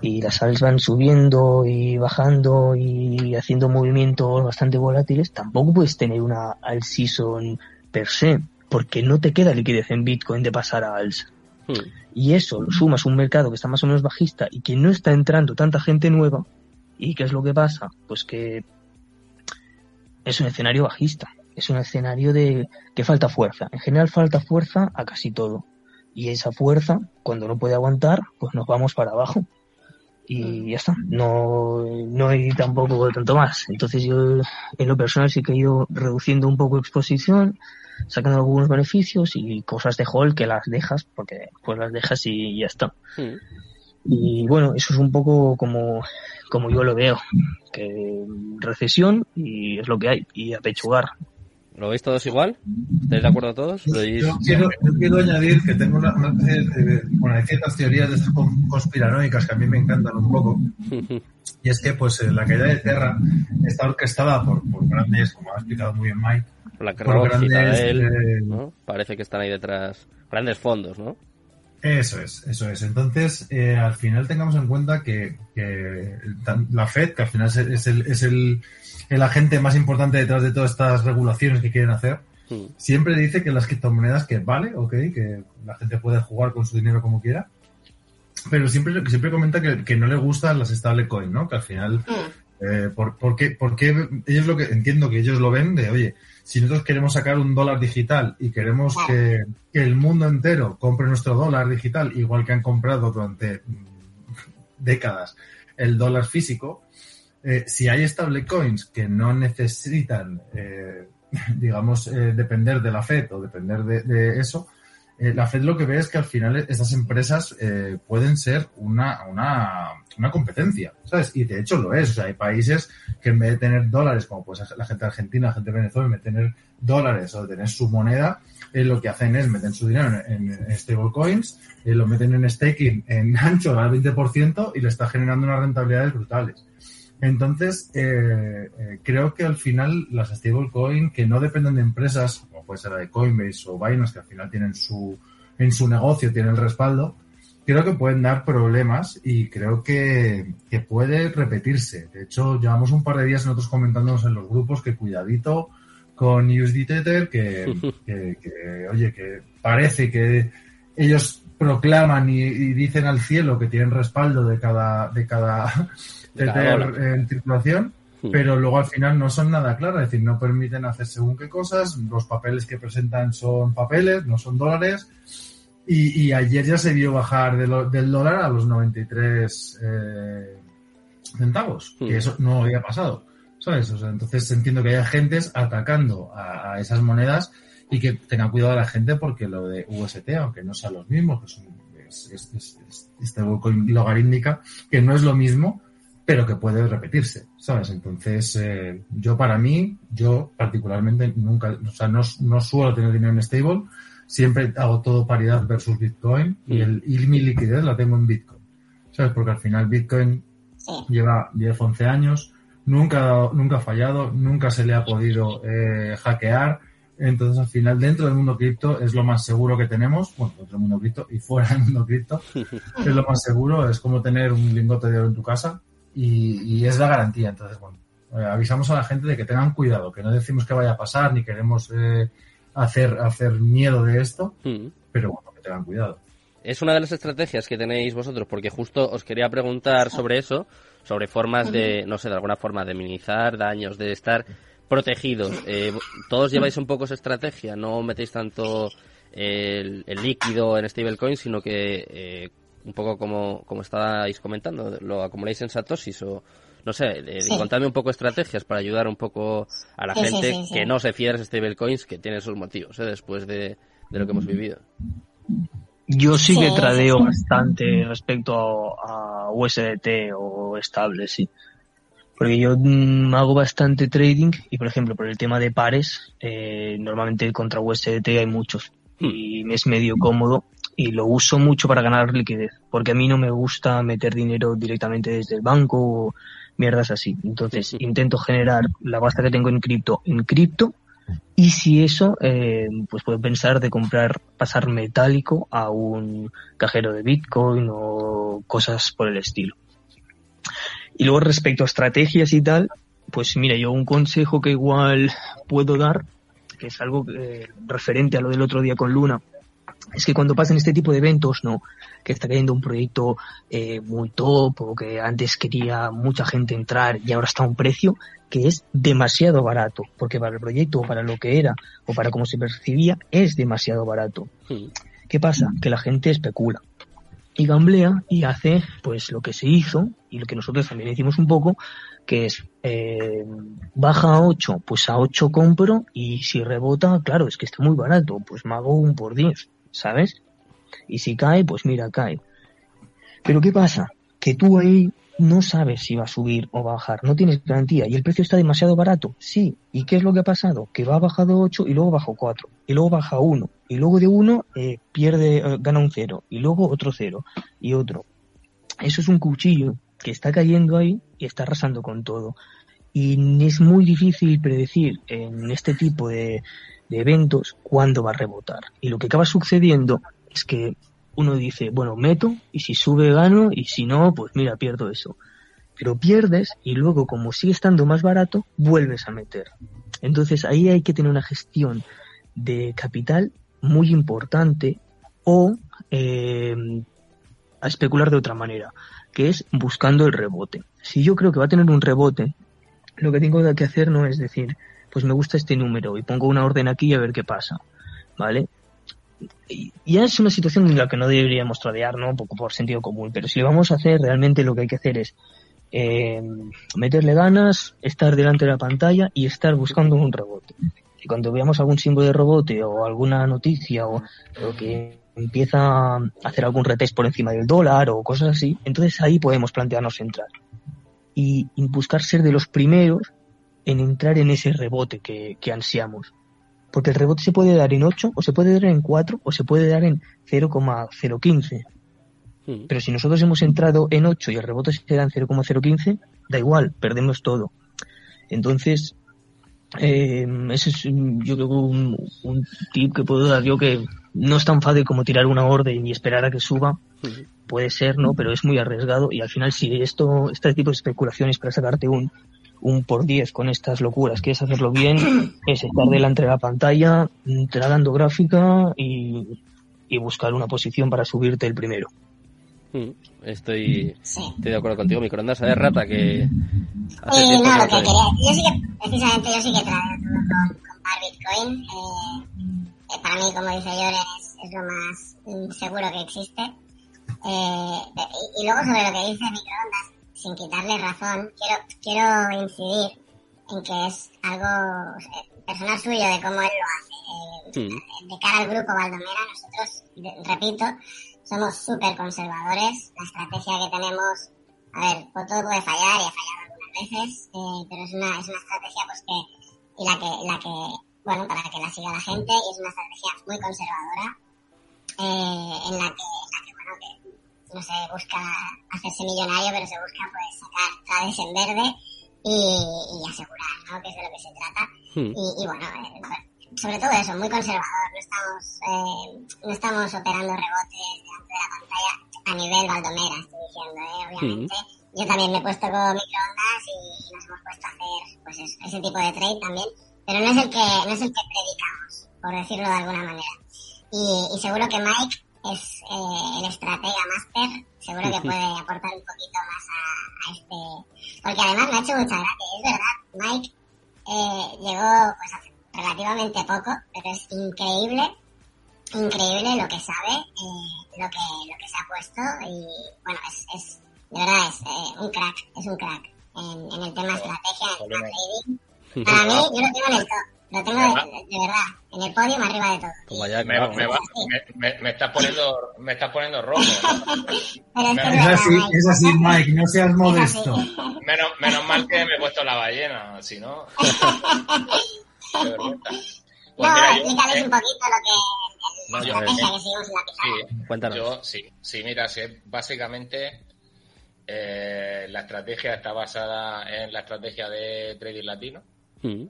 y las sales van subiendo y bajando y haciendo movimientos bastante volátiles, tampoco puedes tener una al season per se, porque no te queda liquidez en Bitcoin de pasar a alza. Hmm. Y eso lo sumas a un mercado que está más o menos bajista y que no está entrando tanta gente nueva. ¿Y qué es lo que pasa? Pues que es un escenario bajista, es un escenario de que falta fuerza. En general falta fuerza a casi todo. Y esa fuerza, cuando no puede aguantar, pues nos vamos para abajo. Y ya está, no, no hay tampoco tanto más. Entonces yo en lo personal sí que he ido reduciendo un poco exposición, sacando algunos beneficios y cosas de hall que las dejas, porque pues las dejas y ya está. Y bueno, eso es un poco como, como yo lo veo, que recesión y es lo que hay, y apechugar. ¿Lo veis todos igual? ¿Estáis de acuerdo todos? Yo, quiero, quiero, añadir que tengo una, una, ciertas teorías de conspiranoicas que a mí me encantan un poco. <laughs> y es que pues eh, la caída de Terra está orquestada por, por grandes, como ha explicado muy bien Mike, la por grandes, eh, ¿no? Parece que están ahí detrás grandes fondos, ¿no? Eso es, eso es. Entonces, eh, al final tengamos en cuenta que, la Fed, que al final es, el, es el, el, agente más importante detrás de todas estas regulaciones que quieren hacer, siempre dice que las criptomonedas, que vale, ok, que la gente puede jugar con su dinero como quiera, pero siempre, siempre comenta que, que no le gustan las stablecoins, ¿no? Que al final, mm. eh, por, porque, porque ellos lo que entiendo que ellos lo ven de, oye, si nosotros queremos sacar un dólar digital y queremos que, el mundo entero compre nuestro dólar digital, igual que han comprado durante <laughs> décadas el dólar físico, eh, si hay stablecoins que no necesitan, eh, <laughs> digamos, eh, depender de la FED o depender de eso, eh, la Fed lo que ve es que al final estas empresas eh, pueden ser una, una, una, competencia. Y de hecho lo es. Hay países que en vez de tener dólares, como pues la gente argentina, la gente de Venezuela, en vez de tener dólares o tener su moneda, eh, lo que hacen es meter su dinero en, en, stablecoins, lo meten en staking en <laughs> ancho al 20% y le está generando unas rentabilidades brutales. Entonces, creo que al final las stablecoins que no dependen de empresas puede ser la de Coinbase o Binance, que al final tienen su, en su negocio tienen el respaldo, creo que pueden dar problemas y creo que, que puede repetirse. De hecho, llevamos un par de días nosotros comentándonos en los grupos que cuidadito con USD Tether, <laughs> que, que, oye, que parece que ellos proclaman y, dicen al cielo que tienen respaldo de cada, de cada Tether en circulación. Pero luego al final no son nada claras, es decir, no permiten hacer según qué cosas, los papeles que presentan son papeles, no son dólares, y, ayer ya se vio bajar del dólar a los 93 eh, centavos, que hmm. eso no había pasado, ¿sabes? O sea, entonces entiendo que hay agentes atacando a, esas monedas y que tengan cuidado a la gente porque lo de UST, aunque no sean los mismos, que son, es, es, es, logarítmica, que no es lo mismo, pero que puede repetirse, ¿sabes? Entonces, eh, yo para mí, yo particularmente nunca, o sea, no, no suelo tener dinero en stable, siempre hago todo paridad versus Bitcoin y, el, y mi liquidez la tengo en Bitcoin, ¿sabes? Porque al final Bitcoin lleva 10, 11 años, nunca, nunca ha fallado, nunca se le ha podido eh, hackear, entonces al final dentro del mundo cripto es lo más seguro que tenemos, bueno, dentro del mundo cripto y fuera del mundo cripto, <laughs> es lo más seguro, es como tener un lingote de oro en tu casa, y, es la garantía. Entonces, bueno, eh, avisamos a la gente de que tengan cuidado, que no decimos que vaya a pasar ni queremos eh, hacer, hacer miedo de esto, mm. pero bueno, que tengan cuidado. Es una de las estrategias que tenéis vosotros, porque justo os quería preguntar sobre eso, sobre formas de, no sé, de alguna forma de minimizar daños, de estar protegidos. Eh, todos lleváis un poco esa estrategia, no metéis tanto el, líquido en stablecoin, sino que un poco como, como estabais comentando, lo acumuláis en satoshis o no sé, contadme un poco estrategias para ayudar un poco a la gente que no se fía de stablecoins que tiene sus motivos ¿eh? después de, lo que hemos vivido. Yo sí que tradeo bastante respecto a, USDT o estable, sí. Porque yo mm, hago bastante trading y, por ejemplo, por el tema de pares, eh, normalmente contra USDT hay muchos hmm. y me es medio cómodo y lo uso mucho para ganar liquidez, porque a mí no me gusta meter dinero directamente desde el banco o mierdas así. Entonces intento generar la pasta que tengo en cripto en cripto y si eso, eh, pues puedo pensar de comprar, pasar metálico a un cajero de Bitcoin o cosas por el estilo. Y luego respecto a estrategias y tal, pues mira, yo un consejo que igual puedo dar, que es algo eh, referente a lo del otro día con Luna, es que cuando pasan este tipo de eventos, ¿no? Que está cayendo un proyecto eh, muy top o que antes quería mucha gente entrar y ahora está a un precio que es demasiado barato, porque para el proyecto o para lo que era o para cómo se percibía es demasiado barato. ¿Qué pasa? Que la gente especula y gamblea y hace pues lo que se hizo y lo que nosotros también hicimos un poco, que es eh, baja a 8, pues a 8 compro y si rebota, claro, es que está muy barato, pues me hago un por 10. ¿Sabes? Y si cae, pues mira, cae. Pero ¿qué pasa? Que tú ahí no sabes si va a subir o bajar, no tienes garantía y el precio está demasiado barato, sí. ¿Y qué es lo que ha pasado? Que va bajado 8 y luego bajó 4 y luego baja 1 y luego de 1 eh, pierde, eh, gana un 0 y luego otro 0 y otro. Eso es un cuchillo que está cayendo ahí y está arrasando con todo. Y es muy difícil predecir en este tipo de, eventos cuándo va a rebotar. Y lo que acaba sucediendo es que uno dice, bueno, meto y si sube gano y si no, pues mira, pierdo eso. Pero pierdes y luego como sigue estando más barato, vuelves a meter. Entonces ahí hay que tener una gestión de capital muy importante o eh, a especular de otra manera, que es buscando el rebote. Si yo creo que va a tener un rebote, lo que tengo que hacer no es decir, pues me gusta este número y pongo una orden aquí a ver qué pasa, ¿vale? Y ya es una situación en la que no deberíamos tradear, ¿no? Un poco por sentido común, pero si lo vamos a hacer, realmente lo que hay que hacer es eh, meterle ganas, estar delante de la pantalla y estar buscando un rebote. Y cuando veamos algún símbolo de rebote o alguna noticia o, o que empieza a hacer algún retest por encima del dólar o cosas así, entonces ahí podemos plantearnos entrar. Y buscar ser de los primeros en entrar en ese rebote que, que ansiamos. Porque el rebote se puede dar en 8, o se puede dar en 4, o se puede dar en 0,015. Hmm. Pero si nosotros hemos entrado en 8 y el rebote se da en 0,015, da igual, perdemos todo. Entonces, eh, ese es yo creo un, un, tip que puedo dar yo que no es tan fácil como tirar una orden y esperar a que suba. Hmm. Puede ser, ¿no? Pero es muy arriesgado y al final si esto, este tipo de especulaciones para sacarte un un por 10 con estas locuras, quieres hacerlo bien, <coughs> es estar delante de la pantalla, tragando gráfica y, buscar una posición para subirte el primero. Mm, estoy, estoy de acuerdo contigo, microondas. A ver, Rata, que... Eh, no, lo que quería... Yo sí que, precisamente, yo sí que traigo con, con Bar Bitcoin. Eh, para mí, como dice Lloren, es, es, lo más seguro que existe. Eh, y, y, luego sobre lo que dice microondas, sin quitarle razón, quiero, quiero incidir en que es algo eh, personal suyo de cómo él lo hace. Eh, de cara al grupo Valdomera, nosotros, repito, somos súper conservadores. La estrategia que tenemos, a ver, pues todo puede fallar y ha fallado algunas veces, eh, pero es una, es una estrategia pues que, y la que, la que, bueno, para que la siga la gente, y es una estrategia muy conservadora, en la que, en la que no se busca hacerse millonario, pero se busca pues sacar trades en verde y, y, asegurar, ¿no? Que es de lo que se trata. Hmm. Y, y, bueno, eh, sobre todo eso, muy conservador. No estamos, eh, no estamos operando rebotes delante de la pantalla a nivel Baldomera, estoy diciendo, ¿eh? Obviamente. Hmm. Yo también me he puesto con microondas y, nos hemos puesto a hacer pues ese tipo de trade también, pero no es el que, no es el que predicamos, por decirlo de alguna manera. Y, y seguro que Mike es eh, el estratega máster, seguro que puede <laughs> aportar un poquito más a, este, porque además me ha hecho mucha gracia, es verdad, Mike eh, llegó pues hace relativamente poco, pero es increíble, increíble lo que sabe, eh, lo que, lo que se ha puesto y bueno, es, es de verdad es eh, un crack, es un crack en, en el tema estrategia, en el trading. <laughs> Para mí, yo lo tengo en el top. Lo tengo de, de, verdad, en el podio arriba de todo. Pues me, me, me, me, estás poniendo, me estás poniendo rojo. <laughs> es, así, es así, Mike, no seas modesto. Menos, menos mal que me he puesto la ballena, si no. <laughs> Pues no, explícales un poquito lo que no, yo, estrategia que seguimos en la Sí. Yo, sí, sí, mira, sí, básicamente eh, la estrategia está basada en la estrategia de trading latino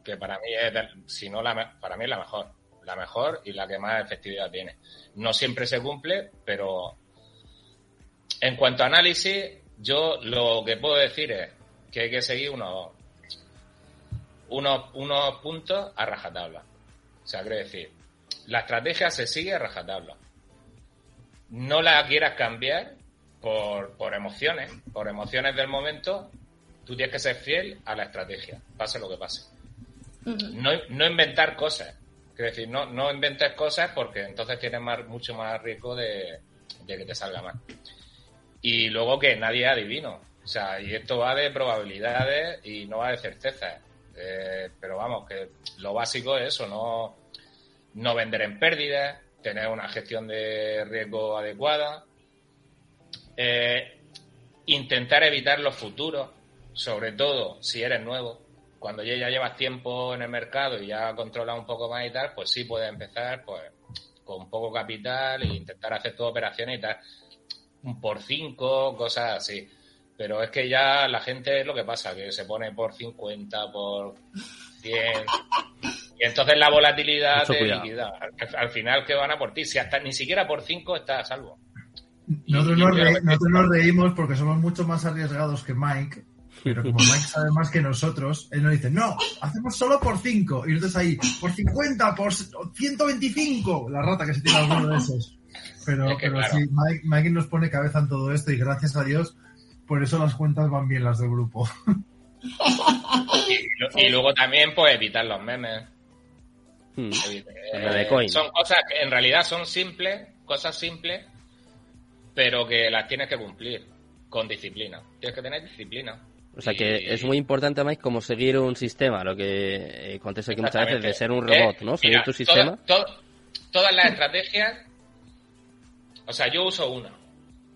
que para mí es, si no la, para mí es la mejor, la mejor y la que más efectividad tiene. No siempre se cumple, pero en cuanto a análisis, yo lo que puedo decir es que hay que seguir unos, unos, unos puntos a rajatabla. O sea, quiero decir, la estrategia se sigue a rajatabla. No la quieras cambiar por, por emociones, por emociones del momento, tú tienes que ser fiel a la estrategia, pase lo que pase. No, no inventar cosas. Es decir, no, no inventes cosas porque entonces tienes más, mucho más riesgo de, que te salga mal. Y luego que nadie adivino. O sea, y esto va de probabilidades y no va de certezas. Eh, pero vamos, que lo básico es eso, no, no vender en pérdidas, tener una gestión de riesgo adecuada, eh, intentar evitar los futuros, sobre todo si eres nuevo cuando ya llevas tiempo en el mercado y ya controlas un poco más y tal, pues sí puedes empezar pues con poco capital e intentar hacer todas operaciones y tal. Un por cinco, cosas así. Pero es que ya la gente es lo que pasa, que se pone por 50, por 100. Y entonces la volatilidad de liquidez, al, final que van a por ti, si hasta ni siquiera por 5 está a salvo. Nosotros, nosotros nos reímos porque somos mucho más arriesgados que Mike pero como Mike sabe más que nosotros, él nos dice, no, hacemos solo por 5. Y nosotros ahí, por 50, por 125. La rata que se tiene alguno de esos. Pero, pero sí, Mike, Mike nos pone cabeza en todo esto y gracias a Dios, por eso las cuentas van bien las del grupo. Y, luego también, pues, evitar los memes. Hmm. Eh, son cosas que en realidad son simples, cosas simples, pero que las tienes que cumplir con disciplina. Tienes que tener disciplina. O sea que es muy importante, Mike, como seguir un sistema, lo que eh, contesta aquí muchas veces, de ser un robot, ¿no? Seguir tu sistema. todas las estrategias, o sea, yo uso una,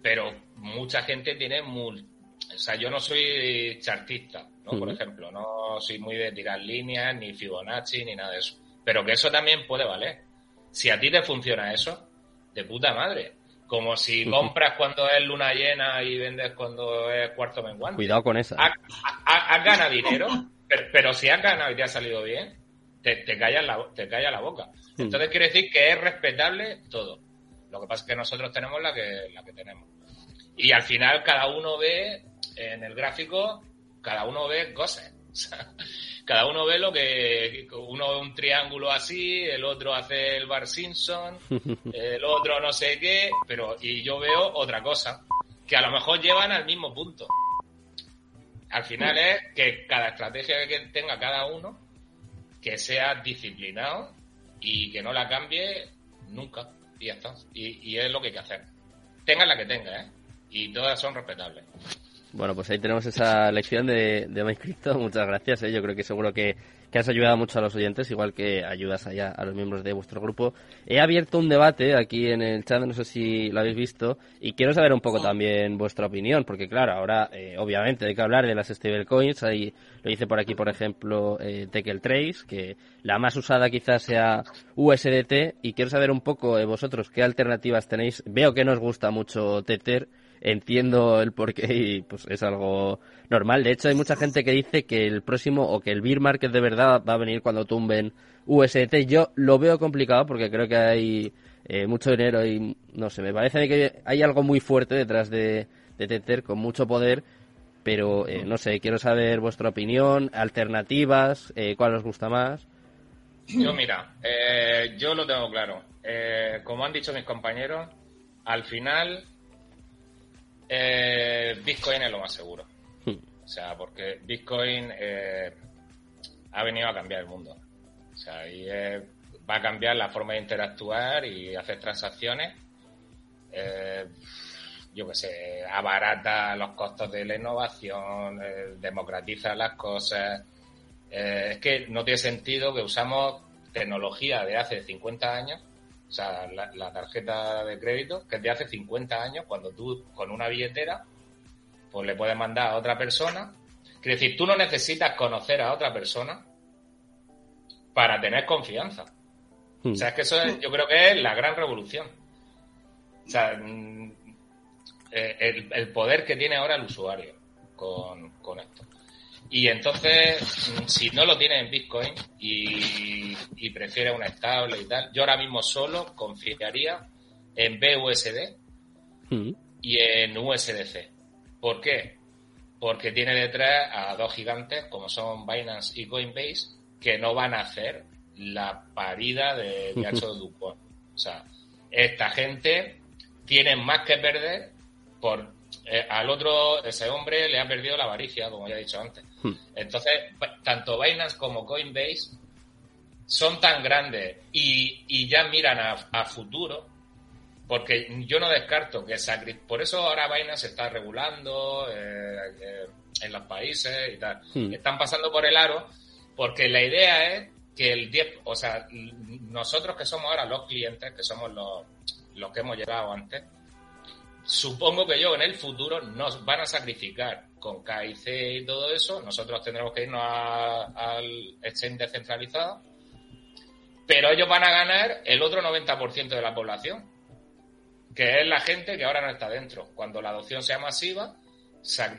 pero mucha gente tiene muy... O sea, yo no soy chartista, ¿no? Por ejemplo, no soy muy de tirar líneas, ni Fibonacci, ni nada de eso. Pero que eso también puede valer. Si a ti te funciona eso, de puta madre. Como si compras cuando es luna llena y vendes cuando es cuarto menguante. Cuidado con esa. Has ganado dinero, pero, si has ganado y te ha salido bien, te, te callas la, te calla la boca. Hmm. Entonces quiere decir que es respetable todo. Lo que pasa es que nosotros tenemos la que, la que tenemos. Y al final cada uno ve en el gráfico, cada uno ve cosas. <laughs> cada uno ve lo que uno ve un triángulo así, el otro hace el Bar Simpson, <laughs> el otro no sé qué, pero y yo veo otra cosa, que a lo mejor llevan al mismo punto. Al final es que cada estrategia que tenga cada uno, que sea disciplinado y que no la cambie nunca. Y ya está. Y, y es lo que hay que hacer. Tenga la que tenga, ¿eh? Y todas son respetables. Bueno, pues ahí tenemos esa lección de, de <laughs> Muchas gracias. ¿eh? Yo creo que seguro que, que, has ayudado mucho a los oyentes, igual que ayudas allá a los miembros de vuestro grupo. He abierto un debate aquí en el chat, no sé si lo habéis visto, y quiero saber un poco también vuestra opinión, porque claro, ahora eh, obviamente hay que hablar de las stablecoins. Ahí lo dice por aquí, por ejemplo, eh, Tekel Trace, que la más usada quizás sea USDT, y quiero saber un poco de vosotros qué alternativas tenéis. Veo que nos gusta mucho Tether entiendo el porqué y pues es algo normal. De hecho, hay mucha gente que dice que el próximo o que el beer market de verdad va a venir cuando tumben UST. Yo lo veo complicado porque creo que hay eh, mucho dinero y no sé, me parece que hay algo muy fuerte detrás de, Tether con mucho poder. Pero eh, no sé, quiero saber vuestra opinión, alternativas, eh, cuál os gusta más. Yo, mira, yo lo tengo claro. como han dicho mis compañeros, al final eh, Bitcoin es lo más seguro. Hmm. O sea, porque Bitcoin eh, ha venido a cambiar el mundo. O sea, y va a cambiar la forma de interactuar y hacer transacciones. eh, yo qué sé, abarata los costos de la innovación, eh, democratiza las cosas. Eh, es que no tiene sentido que usamos tecnología de hace 50 años, o sea, la, tarjeta de crédito, que es de hace 50 años, cuando tú con una billetera, pues le puedes mandar a otra persona. Quiere decir, tú no necesitas conocer a otra persona para tener confianza. O sea, es que eso es, yo creo que es la gran revolución. O sea, mm, eh, el, el poder que tiene ahora el usuario con, con esto. Y entonces, mm, si no lo tiene en Bitcoin y, y, prefiere una estable y tal, yo ahora mismo solo confiaría en BUSD mm. y en USDC. ¿Por qué? Porque tiene detrás a dos gigantes como son Binance y Coinbase que no van a hacer la parida de de <laughs> Dupont. O sea, esta gente tiene más que perder por eh, al otro, ese hombre le ha perdido la avaricia, como ya he dicho antes. Entonces, tanto Binance como Coinbase son tan grandes y, y ya miran a, a, futuro, porque yo no descarto que por eso ahora Binance se está regulando eh, eh, en los países y tal. Están pasando por el aro, porque la idea es que el 10, o sea, nosotros que somos ahora los clientes, que somos los, los que hemos llegado antes, supongo que yo en el futuro nos van a sacrificar con KIC y todo eso, nosotros tendremos que irnos al exchange descentralizado, pero ellos van a ganar el otro 90% de la población, que es la gente que ahora no está dentro. Cuando la adopción sea masiva,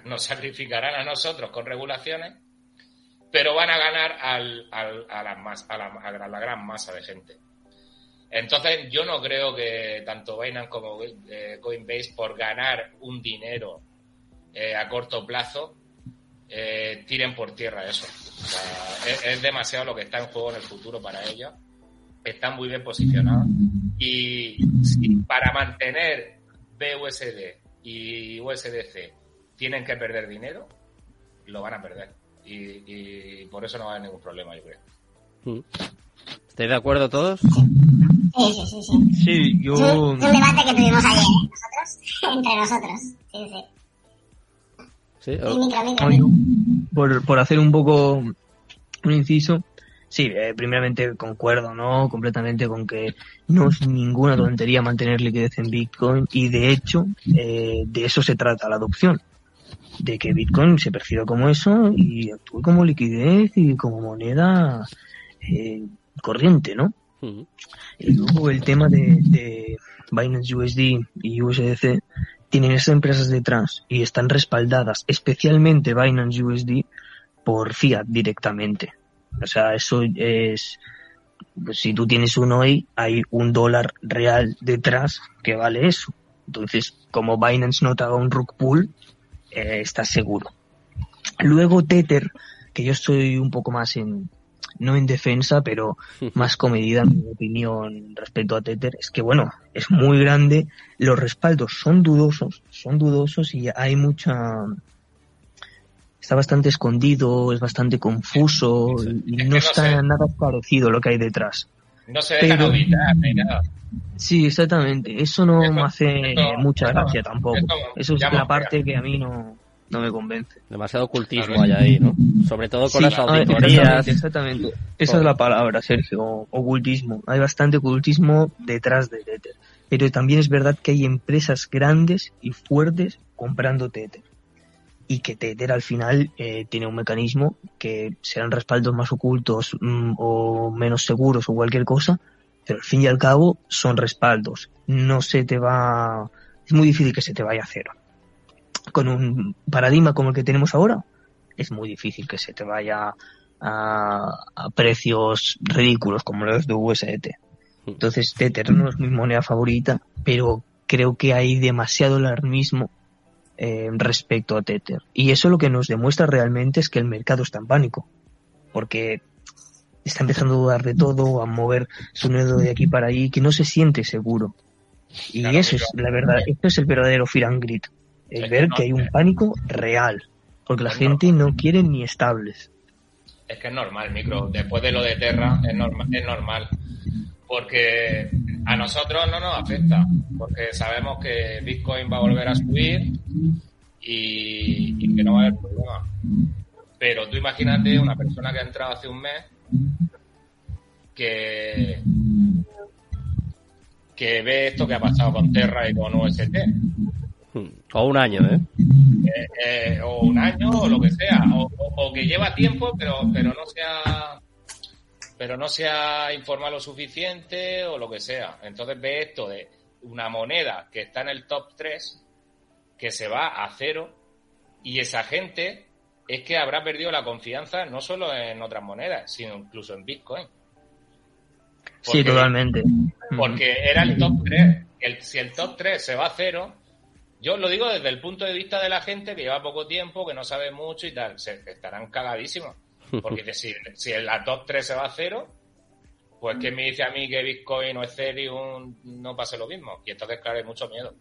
nos sacrificarán a nosotros con regulaciones, pero van a ganar al, a, a la gran masa de gente. Entonces, yo no creo que tanto Binance como eh, Coinbase, por ganar un dinero eh, a corto plazo, eh, tiren por tierra eso. O sea, es, es, demasiado lo que está en juego en el futuro para ellos. Están muy bien posicionados. Y si para mantener BUSD y USDC tienen que perder dinero, lo van a perder. Y, y por eso no va a haber ningún problema, yo creo. Mm. ¿Estáis de acuerdo todos? Sí, sí, sí. Sí, sí yo... Es un, debate que tuvimos ayer, nosotros, <laughs> entre nosotros. Sí, sí. Sí, o... micro, micro, micro. Por, por hacer un poco un inciso, sí, eh, primeramente concuerdo, ¿no? Completamente con que no es ninguna tontería mantener liquidez en Bitcoin y de hecho, eh, de eso se trata la adopción. De que Bitcoin se perciba como eso y actúe como liquidez y como moneda eh, corriente, ¿no? Y luego el tema de, Binance USD y USDC tienen esas empresas detrás y están respaldadas, especialmente Binance USD, por fiat directamente. O sea, eso es, pues, si tú tienes uno ahí, hay un dólar real detrás que vale eso. Entonces, como Binance no te haga un rug pull, eh, estás seguro. Luego Tether, que yo estoy un poco más en, no en defensa, pero <laughs> más comedida en mi opinión respecto a Tether, es que bueno, es muy grande, los respaldos son dudosos, son dudosos y hay mucha está bastante escondido, es bastante confuso Sí, y es no está sé. nada parecido lo que hay detrás. No se dejan Pero- auditar ni nada. Sí, exactamente. Eso no me hace mucha gracia tampoco. eso es la parte que a mí no, no me convence. Demasiado ocultismo Claro. hay ahí, ¿no? Sobre todo con Sí, las auditorías. Exactamente, exactamente. Esa es la palabra, Sergio. Ocultismo. Hay bastante ocultismo detrás de Tether. Pero también es verdad que hay empresas grandes y fuertes comprando Tether. Y que Tether al final eh, tiene un mecanismo que serán respaldos más ocultos mm, o menos seguros o cualquier cosa, pero al fin y al cabo son respaldos. No se te va... Es muy difícil que se te vaya a cero. Con un paradigma como el que tenemos ahora, es muy difícil que se te vaya a, a precios ridículos como los de USDT. Entonces Tether no es mi moneda favorita, pero creo que hay demasiado alarmismo eh, respecto a Tether. Y eso lo que nos demuestra realmente es que el mercado está en pánico, porque está empezando a dudar de todo, a mover su dedo de aquí para allí, que no se siente seguro. Y Claro, eso es la verdad, esto es el verdadero fear and greed, el Es que ver no- que hay un pánico real, porque la Es normal. gente no quiere ni estables. Es que es normal, micro. Después de lo de Terra, es, norma- es normal. Porque a nosotros no nos afecta. porque sabemos que Bitcoin va a volver a subir y, que no va a haber problema. Pero tú imagínate una persona que ha entrado hace un mes que, que ve esto que ha pasado con Terra y con UST. <laughs> O un año, ¿eh? eh, eh o un año, o lo que sea. O, que lleva tiempo, pero, pero no sea pero no se ha informado lo suficiente o lo que sea. Entonces ve esto de una moneda que está en el top 3, que se va a cero, y esa gente es que habrá perdido la confianza no solo en otras monedas, sino incluso en Bitcoin. sí, totalmente. Porque era el top 3. El, si el top 3 se va a cero, yo lo digo desde el punto de vista de la gente que lleva poco tiempo, que no sabe mucho y tal, se estarán cagadísimos. <laughs> Porque si, si la top 3 se va a cero, pues que me dice a mí que Bitcoin o Ethereum no pase lo mismo. Y entonces, claro, hay mucho miedo.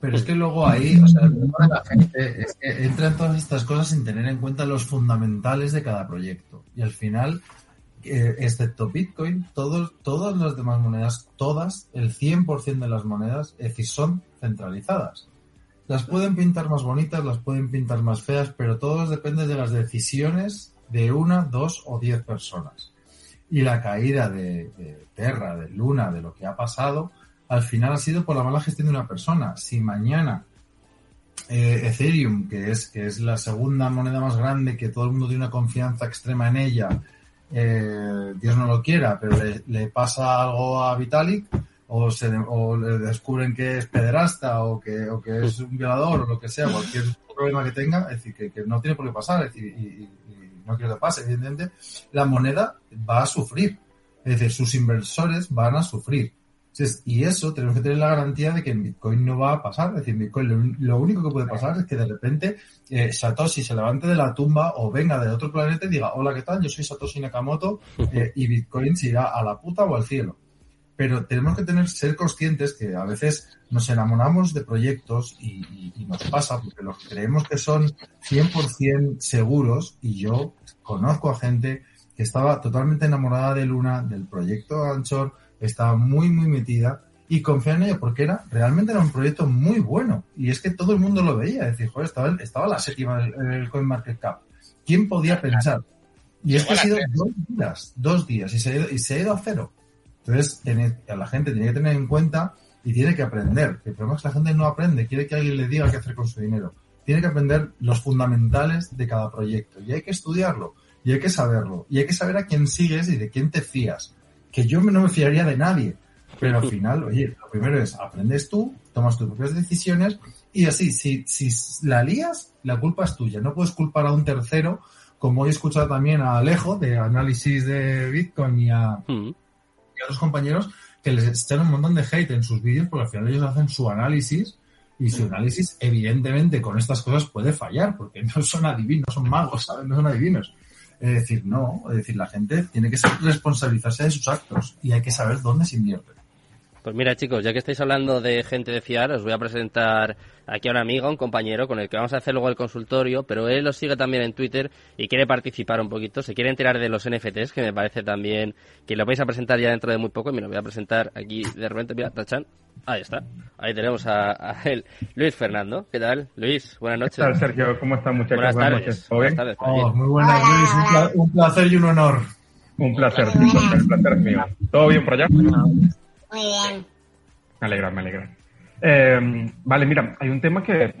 Pero es que luego ahí, o sea, el problema de la gente es que entra en todas estas cosas sin tener en cuenta los fundamentales de cada proyecto. Y al final, eh, excepto Bitcoin, todos, todas las demás monedas, todas, el 100% de las monedas, es decir, son centralizadas. Las pueden pintar más bonitas, las pueden pintar más feas, pero todo depende de las decisiones de una, dos o diez personas. Y la caída de, Terra, de Luna, de lo que ha pasado, al final ha sido por la mala gestión de una persona. Si mañana eh, Ethereum, que es, que es la segunda moneda más grande, que todo el mundo tiene una confianza extrema en ella, eh, Dios no lo quiera, pero le, pasa algo a Vitalik, o, se, o le descubren que es pederasta, o que, o que es un violador, o lo que sea, cualquier problema que tenga, es decir, que, no tiene por qué pasar, es decir, y, no quiero que pase, evidentemente, la moneda va a sufrir. Es decir, sus inversores van a sufrir. Y eso tenemos que tener la garantía de que en Bitcoin no va a pasar. Es decir, Bitcoin lo, único que puede pasar es que de repente eh, Satoshi se levante de la tumba o venga de otro planeta y diga, hola, ¿qué tal? Yo soy Satoshi Nakamoto <laughs> eh, y Bitcoin se irá a la puta o al cielo. Pero tenemos que tener, ser conscientes que a veces nos enamoramos de proyectos y, y nos pasa porque los creemos que son 100% seguros y yo conozco a gente que estaba totalmente enamorada de Luna, del proyecto Anchor, estaba muy, muy metida y confiaba en ello porque era realmente era un proyecto muy bueno. Y es que todo el mundo lo veía. Es decir, joder, estaba, estaba la séptima en el CoinMarketCap. ¿Quién podía pensar? Y es que ha sido dos días, dos días y se ha ido, y se ha ido a cero. Entonces, la gente tiene que tener en cuenta y tiene que aprender. El problema es que la gente no aprende, quiere que alguien le diga qué hacer con su dinero. Tiene que aprender los fundamentales de cada proyecto y hay que estudiarlo y hay que saberlo y hay que saber a quién sigues y de quién te fías. Que yo no me fiaría de nadie, pero al final, oye, lo primero es aprendes tú, tomas tus propias decisiones y así, si, si la lías, la culpa es tuya. No puedes culpar a un tercero, como he escuchado también a Alejo de análisis de Bitcoin y a, mm. A otros compañeros que les echan un montón de hate en sus vídeos porque al final ellos hacen su análisis y su análisis, evidentemente, con estas cosas puede fallar, porque no son adivinos, son magos, ¿sabes? No son adivinos. Es decir, no, es decir, la gente tiene que responsabilizarse de sus actos y hay que saber dónde se invierte. Pues mira chicos, ya que estáis hablando de gente de fiar, os voy a presentar aquí a un amigo, un compañero con el que vamos a hacer luego el consultorio, pero él lo sigue también en Twitter y quiere participar un poquito, se quiere enterar de los NFTs, que me parece también que lo vais a presentar ya dentro de muy poco y me lo voy a presentar aquí de repente, mira, tachan, ahí está, ahí tenemos a, él, Luis Fernando, ¿qué tal? Luis, buenas noches. ¿Qué tal Sergio? ¿Cómo están muchachos? Buenas tardes. Buenas tardes. Oh, muy buenas Luis, un, placer y un honor. Un placer, un placer es mío. ¿Todo bien por allá? Muy bien. Me alegra, me alegra. Eh, vale, mira, hay un tema que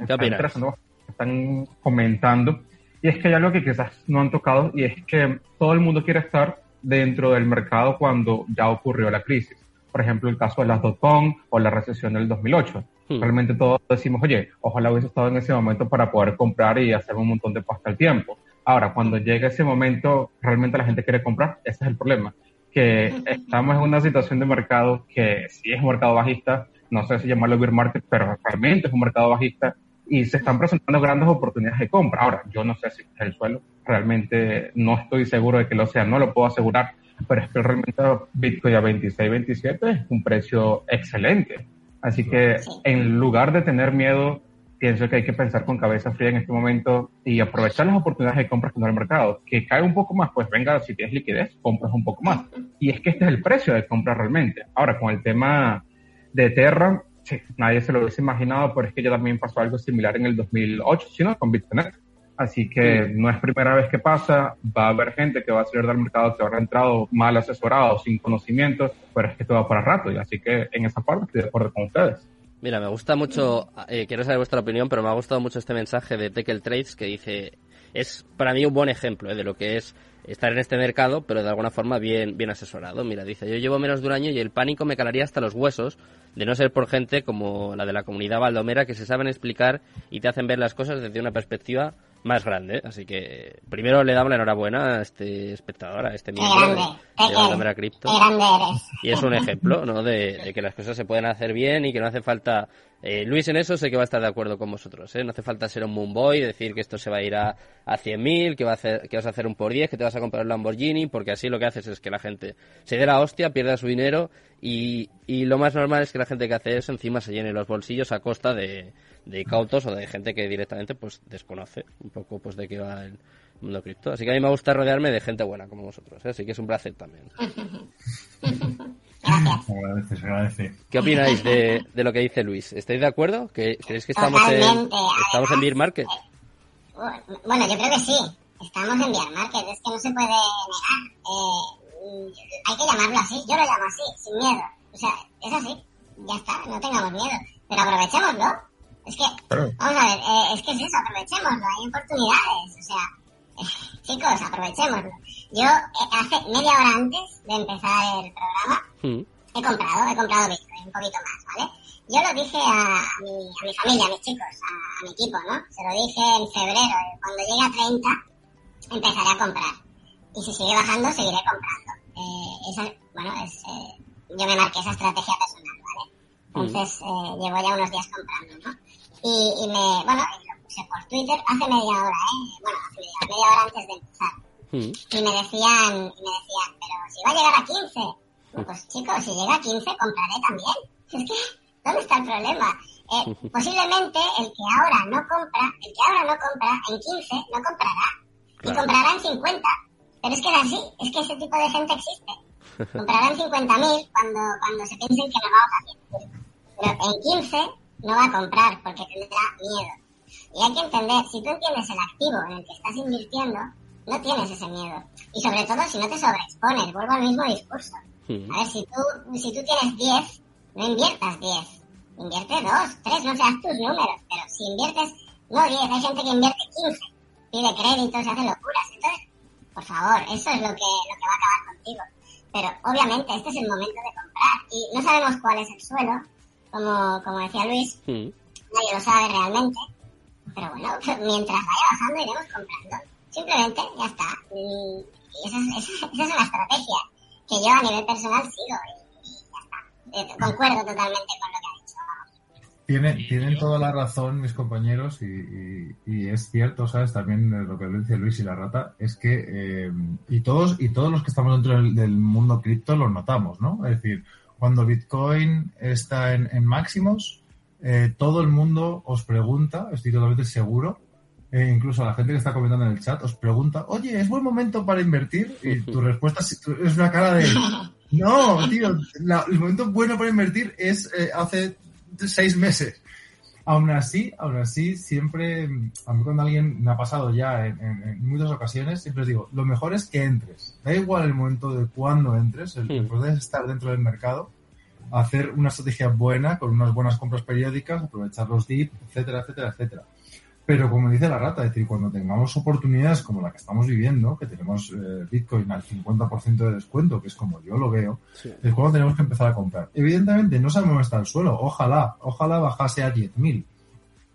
están comentando, y es que hay algo que quizás no han tocado, y es que todo el mundo quiere estar dentro del mercado cuando ya ocurrió la crisis. Por ejemplo, el caso de las dot-com o la recesión del 2008. Hmm. Realmente todos decimos, oye, ojalá hubiese estado en ese momento para poder comprar y hacer un montón de pasta al tiempo. Ahora, cuando llega ese momento, realmente la gente quiere comprar, ese es el problema que estamos en una situación de mercado que sí es un mercado bajista, no sé si llamarlo bear market, pero realmente es un mercado bajista y se están presentando grandes oportunidades de compra. Ahora, yo no sé si es el suelo, realmente no estoy seguro de que lo sea, no lo puedo asegurar, pero es que realmente Bitcoin a 26, 27 es un precio excelente. Así que en lugar de tener miedo pienso que hay que pensar con cabeza fría en este momento y aprovechar las oportunidades de compras que no el mercado. Que cae un poco más, pues venga, si tienes liquidez, compras un poco más. Y es que este es el precio de compra realmente. Ahora, con el tema de Terra, Sí, nadie se lo hubiese imaginado, pero es que ya también pasó algo similar en el 2008, sino con Bitcoin. Así que no es primera vez que pasa, va a haber gente que va a salir del mercado que habrá entrado mal asesorado, sin conocimientos, pero es que todo va para rato, y así que en esa parte estoy de acuerdo con ustedes. Mira, me gusta mucho, eh, quiero saber vuestra opinión, pero me ha gustado mucho este mensaje de Tekel Trades que dice, es para mí un buen ejemplo eh, de lo que es estar en este mercado, pero de alguna forma bien, bien asesorado. Mira, dice, yo llevo menos de un año y el pánico me calaría hasta los huesos de no ser por gente como la de la comunidad baldomera que se saben explicar y te hacen ver las cosas desde una perspectiva más grande. Así que primero le damos la enhorabuena a este espectador, a este miembro de, Baldomera Crypto. Y es un ejemplo, ¿no? De, que las cosas se pueden hacer bien y que no hace falta... Eh, Luis en eso sé que va a estar de acuerdo con vosotros, ¿eh? No hace falta ser un moonboy, decir que esto se va a ir a, a 100.000, que, va a hacer, que vas a hacer un por 10, que te vas a comprar un Lamborghini, porque así lo que haces es que la gente se dé la hostia, pierda su dinero y, y lo más normal es que la gente que hace eso encima se llene los bolsillos a costa de, de cautos o de gente que directamente pues desconoce un poco pues de qué va el mundo cripto. Así que a mí me gusta rodearme de gente buena como vosotros, ¿eh? así que es un placer también. <laughs> agradece, agradece. ¿Qué opináis de, de, lo que dice Luis? ¿Estáis de acuerdo? ¿Que, ¿Creéis que estamos en, estamos en Beer Market? Bueno, yo creo que sí. Estamos en Beer Market. Es que no se puede negar. Eh, hay que llamarlo así. Yo lo llamo así, sin miedo. O sea, es así. Ya está. No tengamos miedo. Pero aprovechémoslo. Es que, vamos a ver, eh, es que es eso, aprovechémoslo, hay oportunidades, o sea, eh, <laughs> chicos, aprovechémoslo. Yo, eh, hace media hora antes de empezar el programa, mm. he comprado, he comprado Bitcoin, un poquito más, ¿vale? Yo lo dije a, mi, a mi familia, a mis chicos, a, mi equipo, ¿no? Se lo dije en febrero, cuando llegue a 30, empezaré a comprar. Y si sigue bajando, seguiré comprando. Eh, esa, bueno, es, eh, yo me marqué esa estrategia personal, ¿vale? Mm. Entonces, eh, llevo ya unos días comprando, ¿no? Y, y me, bueno, lo puse por Twitter hace media hora, ¿eh? Bueno, hace media, media hora antes de empezar. Mm. Y me decían, y me decían, pero si va a llegar a 15. Pues chicos, si llega a 15 compraré también. <laughs> Es que, ¿dónde está el problema? Eh, posiblemente el que ahora no compra, el que ahora no compra en 15 no comprará. Y comprará en 50. Pero es que es así, es que ese tipo de gente existe. <laughs> Comprarán 50.000 cuando, cuando se piensen que nos vamos a 100. Pero en 15 no va a comprar porque tendrá miedo. Y hay que entender, si tú entiendes el activo en el que estás invirtiendo, no tienes ese miedo. Y sobre todo si no te sobreexpones, vuelvo al mismo discurso. A ver, si tú, si tú tienes 10, no inviertas 10. Invierte 2, 3, no seas tus números. Pero si inviertes, no 10, hay gente que invierte 15. Pide créditos, hace locuras. Entonces, por favor, eso es lo que, lo que va a acabar contigo. Pero obviamente este es el momento de comprar. Y no sabemos cuál es el suelo, como, como decía Luis, nadie lo sabe realmente, pero bueno, <laughs> mientras vaya bajando iremos comprando. Simplemente, ya está. Y, esa, es, esa, es una estrategia que yo a nivel personal sigo y, ya está. Eh, concuerdo totalmente con lo que ha dicho. Tiene, tienen toda la razón mis compañeros y, y, es cierto, ¿sabes? También lo que dice Luis y la rata es que eh, y todos y todos los que estamos dentro del, mundo cripto lo notamos, ¿no? Es decir, cuando Bitcoin está en, máximos, eh, todo el mundo os pregunta, estoy totalmente seguro, eh, incluso la gente que está comentando en el chat, os pregunta, oye, ¿es buen momento para invertir? Y tu <laughs> respuesta es una cara de, no, tío, el momento bueno para invertir es eh, hace seis meses. Aún así, aún así, siempre, a mí cuando alguien me ha pasado ya en, muchas ocasiones, siempre os digo, lo mejor es que entres. Da igual el momento de cuándo entres, el, el poder estar dentro del mercado, hacer una estrategia buena, con unas buenas compras periódicas, aprovechar los DIP, etcétera, etcétera, etcétera. Pero como dice la rata, es decir, cuando tengamos oportunidades como la que estamos viviendo, que tenemos eh, Bitcoin al 50% de descuento, que es como yo lo veo, es cuando tenemos que empezar a comprar. Evidentemente no sabemos dónde está el suelo, ojalá, ojalá bajase a 10.000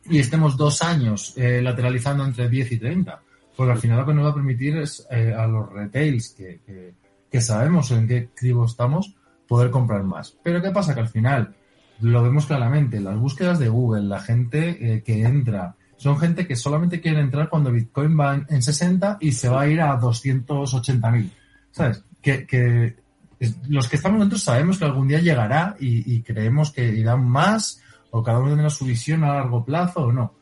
y estemos dos años eh, lateralizando entre 10 y 30, porque al final lo que nos va a permitir es eh, a los retails que, que, que sabemos en qué cribo estamos, poder comprar más. Pero ¿qué pasa? Que al final lo vemos claramente, las búsquedas de Google, la gente que entra, son gente que solamente quiere entrar cuando Bitcoin va en, 60 y se va a ir a 280 mil. ¿Sabes? Que, que los que estamos dentro sabemos que algún día llegará y, creemos que irán más o cada uno tendrá su visión a largo plazo o no.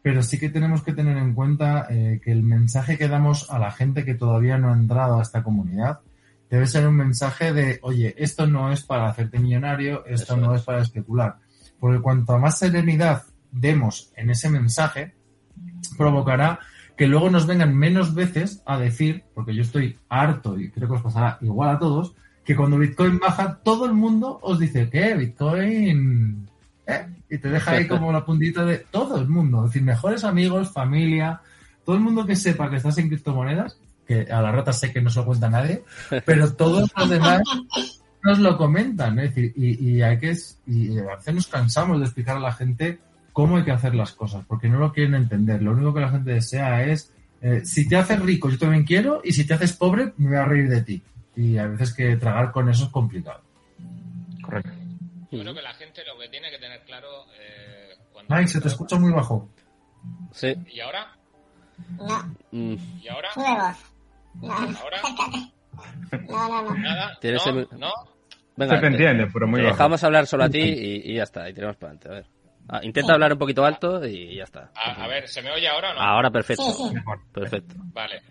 Pero sí que tenemos que tener en cuenta eh, que el mensaje que damos a la gente que todavía no ha entrado a esta comunidad debe ser un mensaje de, oye, esto no es para hacerte millonario, esto no es para especular Porque cuanto más serenidad demos en ese mensaje, provocará que luego nos vengan menos veces a decir, porque yo estoy harto y creo que os pasará igual a todos, que cuando Bitcoin baja, todo el mundo os dice que Bitcoin. ¿eh? Y te deja ahí <laughs> como la puntita de todo el mundo. Es decir, mejores amigos, familia, todo el mundo que sepa que estás en criptomonedas, que a la rata sé que no se lo cuenta nadie, <laughs> pero todos los demás nos lo comentan. Es decir, y, hay que. Y a veces nos cansamos de explicar a la gente cómo hay que hacer las cosas, porque no lo quieren entender. Lo único que la gente desea es, eh, si te haces rico, yo también quiero, y si te haces pobre, me voy a reír de ti. Y a veces que tragar con eso es complicado. Correcto. Yo creo que la gente lo que tiene que tener claro... Eh, Mike, se te escucha muy bajo. Sí. ¿Y ahora? No. Mm. ¿Y ahora? No. ¿Ahora? No, no, no. ¿Nada? ¿No? ¿No? Venga, se te entiende, pero muy bajo. Dejamos hablar solo a ti y, y ya está, y tenemos para adelante. A ver. Ah, intenta hablar un poquito alto y ya está. A, ver, ¿se me oye ahora o no? Ahora perfecto. Perfecto. Vale.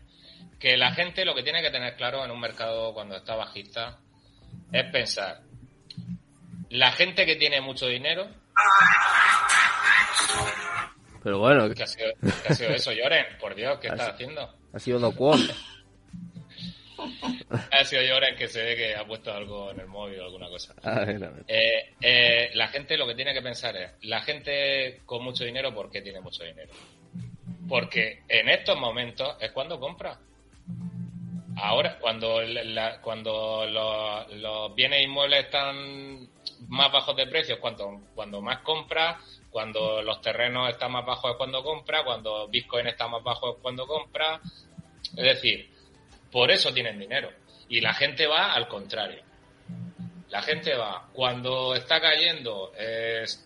Que la gente lo que tiene que tener claro en un mercado cuando está bajista es pensar, la gente que tiene mucho dinero... Pero bueno... ¿Qué ha sido, ha sido eso, Lloren? Por Dios, ¿qué <laughs> estás haciendo? Ha sido Docuón. Ha sido Lloren que se ve que ha puesto algo en el móvil o alguna cosa. Ah, eh, eh, la gente lo que tiene que pensar es, la gente con mucho dinero, ¿por qué tiene mucho dinero? Porque en estos momentos es cuando compra. Ahora, cuando, cuando los, bienes inmuebles están más bajos de precios, cuando, cuando más compra, cuando los terrenos están más bajos es cuando compra, cuando Bitcoin está más bajo es cuando compra. Es decir, por eso tienen dinero. Y la gente va al contrario. La gente va, cuando está cayendo,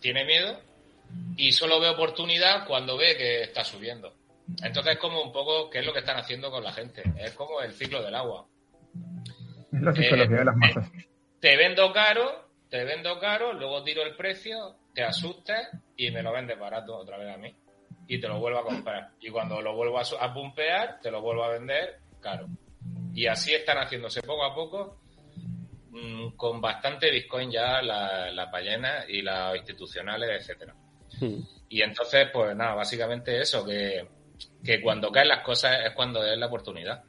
tiene miedo y solo ve oportunidad cuando ve que está subiendo. Entonces es como un poco qué es lo que están haciendo con la gente. Es como el ciclo del agua. Es la psicología de las eh, masas. Te vendo caro, te vendo caro, luego tiro el precio, te asustes y me lo vendes barato otra vez a mí. Y te lo vuelvo a comprar. Y cuando lo vuelvo a, a pumpear, te lo vuelvo a vender caro. Y así están haciéndose poco a poco mm, con bastante Bitcoin ya las la ballenas y las institucionales, etcétera. Hmm. Y entonces, pues nada, básicamente eso, que, cuando caen las cosas es cuando es la oportunidad.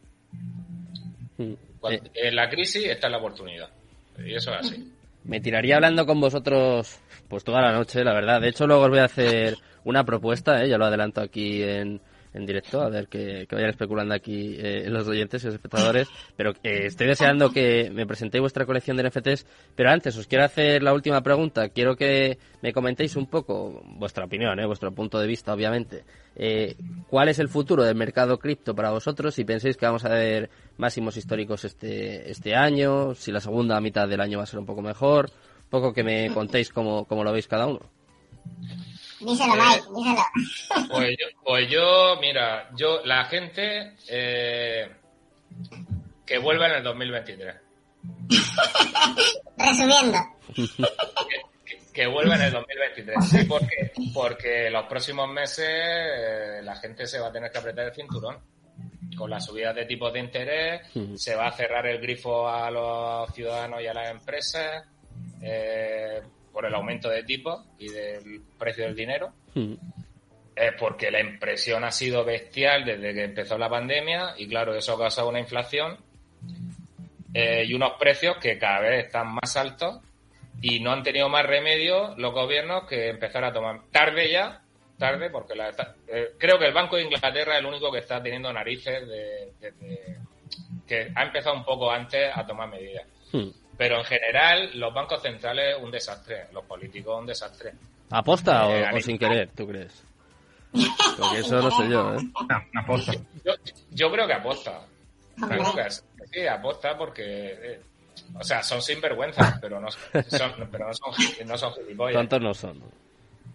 Hmm. Eh. en la crisis está la oportunidad. Y eso es así. Me tiraría hablando con vosotros pues toda la noche, la verdad. De hecho, luego os voy a hacer una propuesta, ¿eh? ya lo adelanto aquí en, en directo, a ver que, vayan especulando aquí eh, los oyentes y los espectadores. Pero eh, estoy deseando que me presentéis vuestra colección de NFTs. Pero antes, os quiero hacer la última pregunta. Quiero que me comentéis un poco vuestra opinión, eh, vuestro punto de vista, obviamente. Eh, ¿Cuál es el futuro del mercado cripto para vosotros? Si pensáis que vamos a ver máximos históricos este, este año, si la segunda mitad del año va a ser un poco mejor. Poco que me contéis cómo, cómo lo veis cada uno. Díselo, Mike, díselo. <laughs> Pues yo, pues yo, mira, yo, la gente eh, que vuelva en el 2023. <laughs> Resumiendo. Que, vuelva en el 2023. Sí, porque, porque los próximos meses eh, la gente se va a tener que apretar el cinturón. Con las subidas de tipos de interés, se va a cerrar el grifo a los ciudadanos y a las empresas. Eh, por el aumento de tipo y del precio del dinero. Hmm. Es porque la impresión ha sido bestial desde que empezó la pandemia y claro, eso ha causado una inflación eh, y unos precios que cada vez están más altos y no han tenido más remedio los gobiernos que empezar a tomar tarde ya, tarde, porque la, eh, creo que el Banco de Inglaterra es el único que está teniendo narices de, que ha empezado un poco antes a tomar medidas. Hmm. Pero en general, los bancos centrales un desastre, los políticos un desastre. ¿Aposta o, eh, sin querer, tú crees? Porque eso no sé yo, ¿eh? No, aposta. Yo, creo que aposta. creo que sí, aposta porque... Eh, o sea, son sinvergüenzas, pero no son, pero no son, no son gilipollas. ¿Cuántos no son?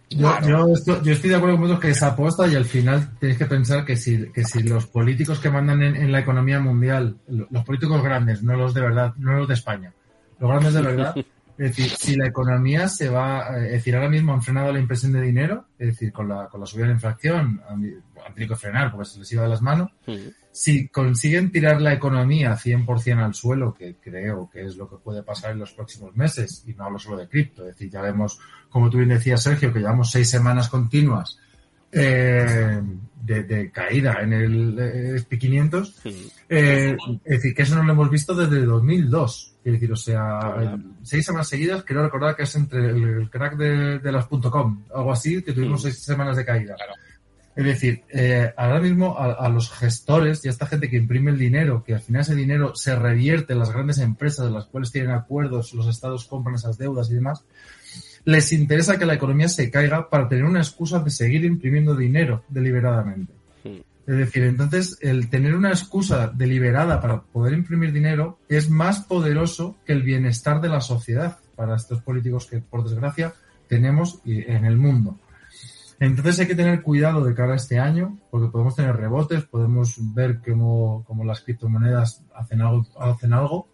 Yo, yo, estoy, yo, estoy, de acuerdo con vosotros que es aposta y al final tenéis que pensar que si, que si los políticos que mandan en, en, la economía mundial, los políticos grandes, no los de verdad, no los de España, los grandes de verdad, Es decir, si la economía se va, eh, es decir, ahora mismo han frenado la impresión de dinero, es decir, con la, con la subida de la inflación, han, tenido que frenar porque se les iba de las manos. Si consiguen tirar la economía 100% al suelo, que creo que es lo que puede pasar en los próximos meses, y no hablo solo de cripto, es decir, ya vemos, como tú bien decías, Sergio, que llevamos seis semanas continuas eh, de, caída en el eh, SP500, eh, es decir, que eso no lo hemos visto desde 2002. Es decir, o sea, seis semanas seguidas, quiero recordar que es entre el, crack de, las .com, algo así, que tuvimos seis semanas de caída. Es decir, eh, ahora mismo a, los gestores y a esta gente que imprime el dinero, que al final ese dinero se revierte en las grandes empresas de las cuales tienen acuerdos, los estados compran esas deudas y demás, les interesa que la economía se caiga para tener una excusa de seguir imprimiendo dinero deliberadamente. Es decir, entonces el tener una excusa deliberada para poder imprimir dinero es más poderoso que el bienestar de la sociedad para estos políticos que, por desgracia, tenemos en el mundo. Entonces hay que tener cuidado de cara a este año, porque podemos tener rebotes, podemos ver cómo, las criptomonedas hacen algo, hacen algo,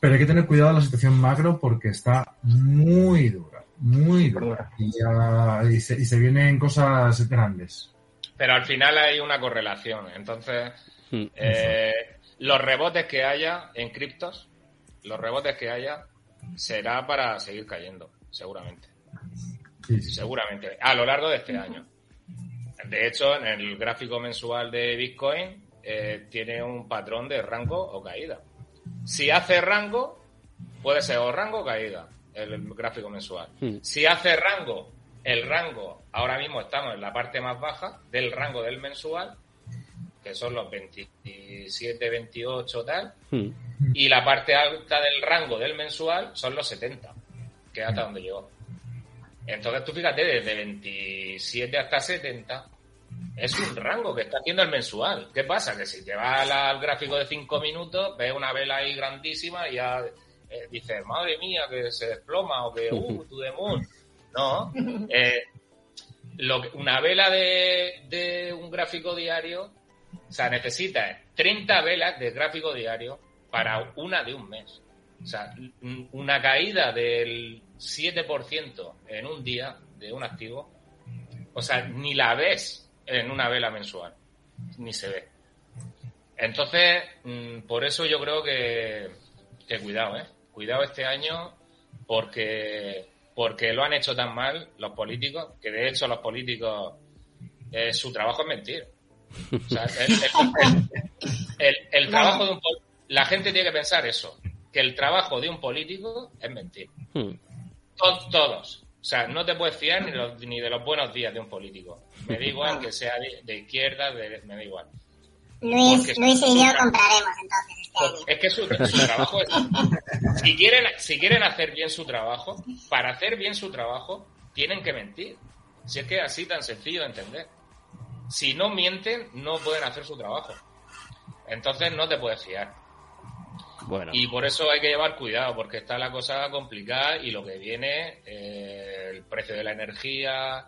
pero hay que tener cuidado de la situación macro porque está muy dura, muy dura. Y, y, se, y se vienen cosas grandes pero al final hay una correlación. Entonces, hmm, eh, los rebotes que haya en criptos, los rebotes que haya, será para seguir cayendo, seguramente. Seguramente, a lo largo de este año. De hecho, en el gráfico mensual de Bitcoin eh, tiene un patrón de rango o caída. Si hace rango, puede ser o rango o caída, el gráfico mensual. Hmm. Si hace rango el rango, ahora mismo estamos en la parte más baja del rango del mensual, que son los 27, 28 tal, hmm. y la parte alta del rango del mensual son los 70, que es hasta donde llegó. Entonces tú fíjate, desde 27 hasta 70 es un rango que está haciendo el mensual. ¿Qué pasa? Que si te vas al, gráfico de 5 minutos, ves una vela ahí grandísima y ya eh, dices, madre mía, que se desploma o que, uh, <laughs> to the moon. No. <laughs> Eh, lo una vela de, un gráfico diario, o sea, necesita 30 velas de gráfico diario para una de un mes. O sea, una caída del 7% en un día de un activo, o sea, ni la ves en una vela mensual, ni se ve. Entonces, mm, por eso yo creo que, que cuidado, ¿eh? Cuidado este año porque porque lo han hecho tan mal los políticos, que de hecho los políticos, eh, su trabajo es mentir. O sea, el, trabajo de un la gente tiene que pensar eso, que el trabajo de un político es mentir. Hmm. Todos, O sea, no te puedes fiar ni, ni, de los buenos días de un político. Me da <laughs> igual que sea de, izquierda, me da igual. Luis, Luis y yo compraremos entonces este año. Es que su, trabajo es... Si quieren, si quieren hacer bien su trabajo, para hacer bien su trabajo, tienen que mentir. Si es que es así tan sencillo de entender. Si no mienten, no pueden hacer su trabajo. Entonces no te puedes fiar. Bueno. Y por eso hay que llevar cuidado, porque está la cosa complicada y lo que viene, eh, el precio de la energía,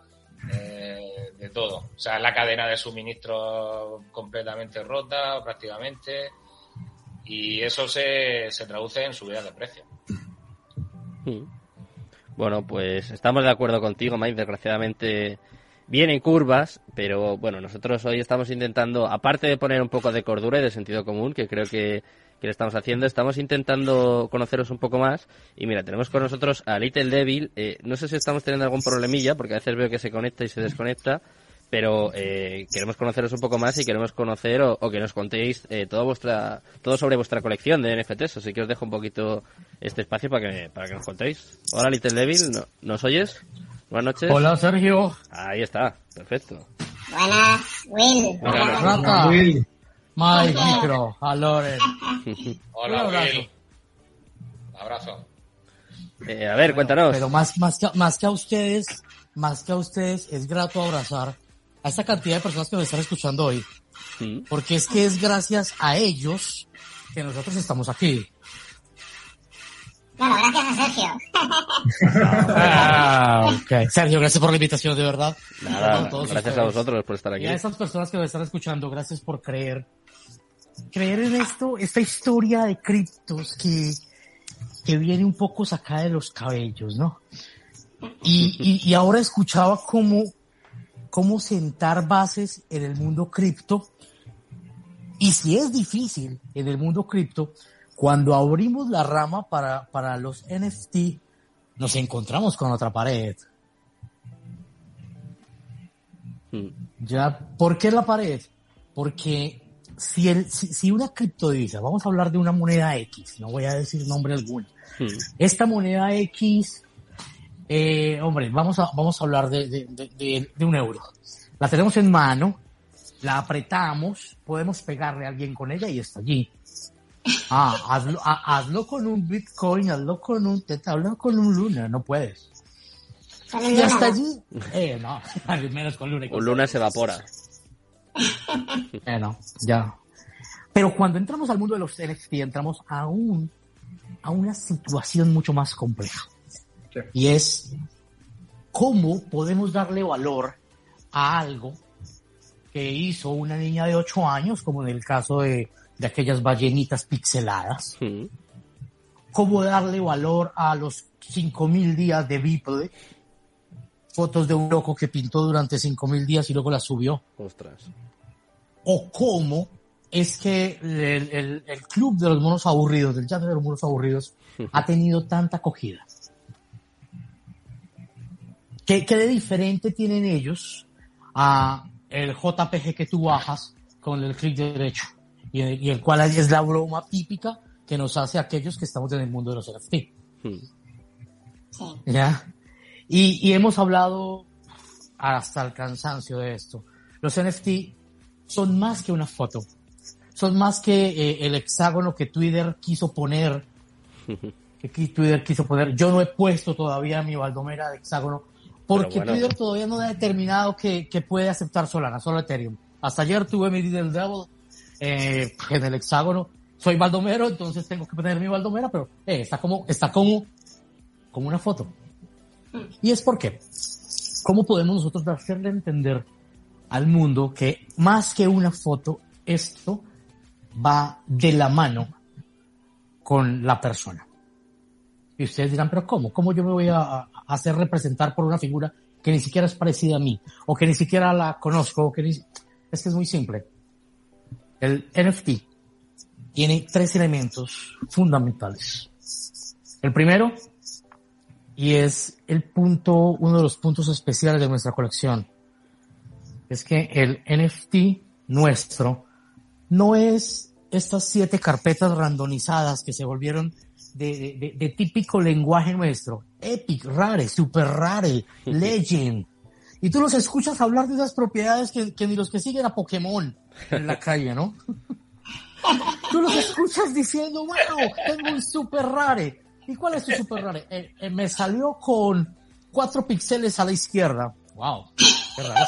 eh, todo. O sea, la cadena de suministro completamente rota, prácticamente, y eso se, se traduce en subida de precio. Hmm. Bueno, pues estamos de acuerdo contigo, Mike. Desgraciadamente vienen curvas, pero bueno, nosotros hoy estamos intentando, aparte de poner un poco de cordura y de sentido común, que creo que que le estamos haciendo. Estamos intentando conoceros un poco más. Y mira, tenemos con nosotros a Little Devil. Eh, no sé si estamos teniendo algún problemilla, porque a veces veo que se conecta y se desconecta. Pero eh, queremos conoceros un poco más y queremos conocer o, que nos contéis eh, todo, vuestra, todo sobre vuestra colección de NFTs. Así que os dejo un poquito este espacio para que, para que nos contéis. Hola Little Devil, ¿nos oyes? Buenas noches. Hola Sergio. Ahí está, perfecto. Buenas, Will. Buenas, Will. My micro, a Loren. <laughs> Hola, Un abrazo. abrazo. Eh, a ver, cuéntanos. Pero más, más, que, más que a ustedes, más que a ustedes, es grato abrazar a esta cantidad de personas que nos están escuchando hoy. Porque es que es gracias a ellos que nosotros estamos aquí. Bueno, gracias a Sergio. ah, <laughs> okay. Sergio, gracias por la invitación, de verdad. Nada, gracias a vosotros por estar aquí. Y a esas personas que me están escuchando, gracias por creer creer en esto, esta historia de criptos que que viene un poco sacada de los cabellos, ¿no? Y, y, ahora escuchaba cómo, cómo sentar bases en el mundo cripto. Y si es difícil en el mundo cripto, cuando abrimos la rama para, para los NFT, nos encontramos con otra pared. Hmm. Ya, ¿por qué la pared? Porque si, el, si, una criptodivisa, vamos a hablar de una moneda X, no voy a decir nombre alguno, hmm. esta moneda X, eh, hombre, vamos a, vamos a hablar de, de, de, un euro. La tenemos en mano, la apretamos, podemos pegarle a alguien con ella y está allí. Ah, hazlo, hazlo con un Bitcoin, hazlo con un Teta, hazlo con un Luna, no puedes. Y hasta allí, eh, no, <laughs> al menos con Luna. Con Luna se evapora. Eh, no, ya. Pero cuando entramos al mundo de los NFT, entramos a, un, a una situación mucho más compleja. Y es cómo podemos darle valor a algo que hizo una niña de 8 años, como en el caso de de aquellas ballenitas pixeladas. Cómo darle valor a los 5.000 días de bípode. Fotos de un loco que pintó durante 5.000 días y luego las subió. Ostras. O cómo es que el, club de los monos aburridos, del chat de los monos aburridos, ha tenido tanta acogida. ¿Qué, ¿Qué, de diferente tienen ellos a el JPG que tú bajas con el clic derecho? y, el cual es la broma típica que nos hace aquellos que estamos en el mundo de los NFT. Hmm. ¿Ya? Y, hemos hablado hasta el cansancio de esto. Los NFT son más que una foto. Son más que eh, el hexágono que Twitter quiso poner. <laughs> que Twitter quiso poner. Yo no he puesto todavía mi baldomera de hexágono porque Twitter todavía no ha determinado que, que puede aceptar Solana, solo Ethereum. Hasta ayer tuve mi del Devil eh, en el hexágono. Soy baldomero, entonces tengo que poner mi baldomera, pero eh, está como, está como, como una foto. Y es porque, ¿cómo podemos nosotros hacerle entender al mundo que más que una foto, esto va de la mano con la persona? Y ustedes dirán, pero ¿cómo? ¿Cómo yo me voy a, hacer representar por una figura que ni siquiera es parecida a mí? O que ni siquiera la conozco, que Es que es muy simple. El NFT tiene tres elementos fundamentales. El primero, y es el punto, uno de los puntos especiales de nuestra colección, es que el NFT nuestro no es estas siete carpetas randomizadas que se volvieron de, típico lenguaje nuestro. Epic, rare, super rare, <laughs> legend. Y tú los escuchas hablar de esas propiedades que, que ni los que siguen a Pokémon en la <laughs> calle, ¿no? Tú los escuchas diciendo, bueno, tengo un super rare. ¿Y cuál es tu super rare? Eh, eh, me salió con cuatro píxeles a la izquierda. Wow, qué raro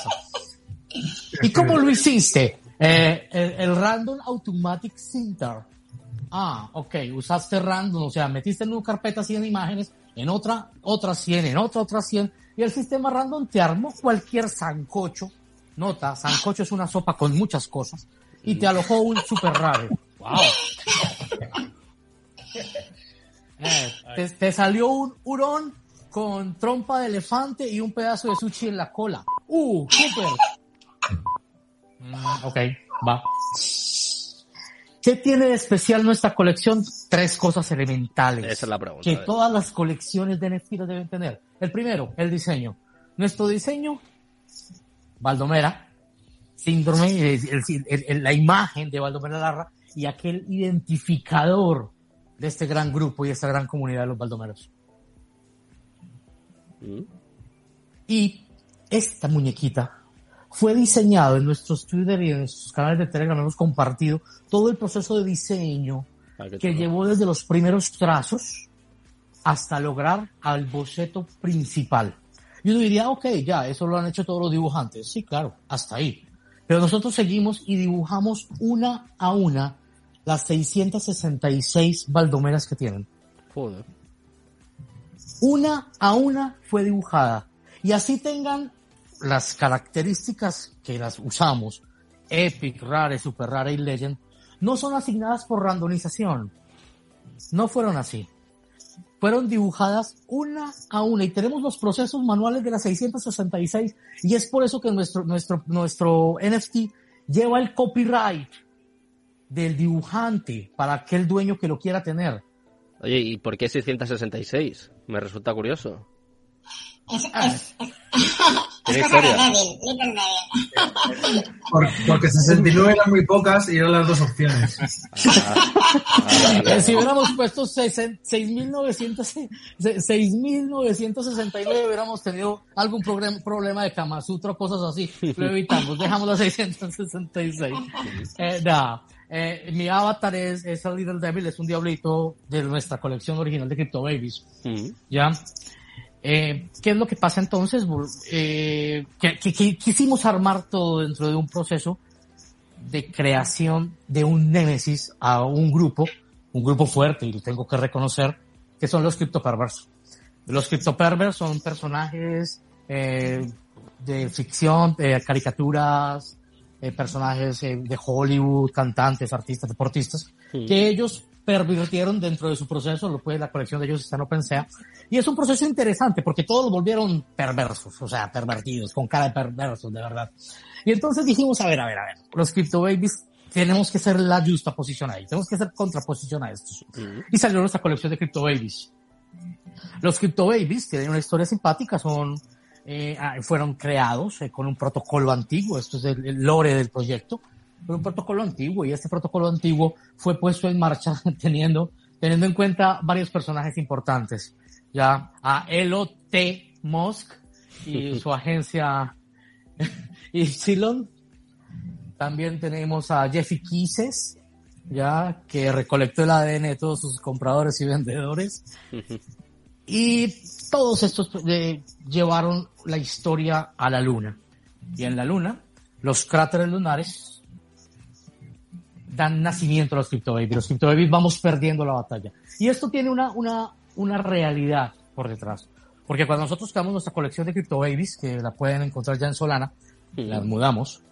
¿Y cómo lo hiciste? Eh, el, Random Automatic Center. Ah, ok, usaste random, o sea, metiste en una carpeta 100 imágenes, en otra, otra 100, en otra, otra 100, y el sistema random te armó cualquier sancocho Nota, sancocho es una sopa con muchas cosas. Y te alojó un super raro. ¡Wow! Eh, te, salió un hurón con trompa de elefante y un pedazo de sushi en la cola. ¡Uh! ¡Super! Mm, va. ¿Qué tiene de especial nuestra colección? Tres cosas elementales. Esa es la pregunta. Que todas las colecciones de NFT deben tener. El primero, el diseño. Nuestro diseño Baldomera, síndrome, la imagen de Baldomera Larra y aquel identificador de este gran grupo y esta gran comunidad de los baldomeros. Mm. Y esta muñequita fue diseñado en nuestros Twitter y en nuestros canales de Telegram, hemos compartido todo el proceso de diseño ah, que llevó desde los primeros trazos hasta lograr al boceto principal. Y uno diría, ok, ya, eso lo han hecho todos los dibujantes. Sí, claro, hasta ahí. Pero nosotros seguimos y dibujamos una a una las 666 baldomeras que tienen. Joder. Una a una fue dibujada. Y así tengan las características que las usamos, Epic, Rare, Super Rare y Legend, no son asignadas por randomización. No fueron así. fueron dibujadas una a una y tenemos los procesos manuales de las 666 y es por eso que nuestro, nuestro, nuestro NFT lleva el copyright del dibujante para aquel dueño que lo quiera tener. Oye, ¿y por qué 666? Me resulta curioso. Es, <laughs> <laughs> porque 69 eran muy pocas y eran las dos opciones. <laughs> si hubiéramos puesto 6.969 hubiéramos tenido algún problema de Kama Sutra o cosas así. Lo evitamos, dejamos los 666. <laughs> Eh, eh, mi avatar es, es el Little Devil, es un diablito de nuestra colección original de Crypto Babies. ¿Ya? Eh, ¿Qué es lo que pasa entonces? Eh, que, quisimos armar todo dentro de un proceso de creación de un némesis a un grupo, un grupo fuerte, y lo tengo que reconocer, que son los criptoperversos. Los criptoperversos son personajes eh, de ficción, de caricaturas, eh, personajes eh, de Hollywood, cantantes, artistas, deportistas, que ellos pervirtieron dentro de su proceso, lo puede, la colección de ellos está en OpenSea, y es un proceso interesante porque todos los volvieron perversos, o sea, pervertidos, con cara de perversos, de verdad. Y entonces dijimos, a ver, a ver, a ver, los Crypto Babies tenemos que ser la justa posición ahí, tenemos que ser contraposición a estos. Y salió nuestra colección de Crypto Babies. Los Crypto Babies tienen una historia simpática, son, eh, ah, fueron creados eh, con un protocolo antiguo, esto es el, lore del proyecto, un protocolo antiguo y este protocolo antiguo fue puesto en marcha <laughs> teniendo, teniendo en cuenta varios personajes importantes ya a Elot Musk y <laughs> su agencia <laughs> Epsilon. También tenemos a Jeffy Quises, ya que recolectó el ADN de todos sus compradores y vendedores. Y todos estos eh, llevaron la historia a la luna. Y en la luna, los cráteres lunares dan nacimiento a los Babies. Los Babies vamos perdiendo la batalla. Y esto tiene una, una, una realidad por detrás. Porque cuando nosotros creamos nuestra colección de Crypto Babies, que la pueden encontrar ya en Solana, las mudamos,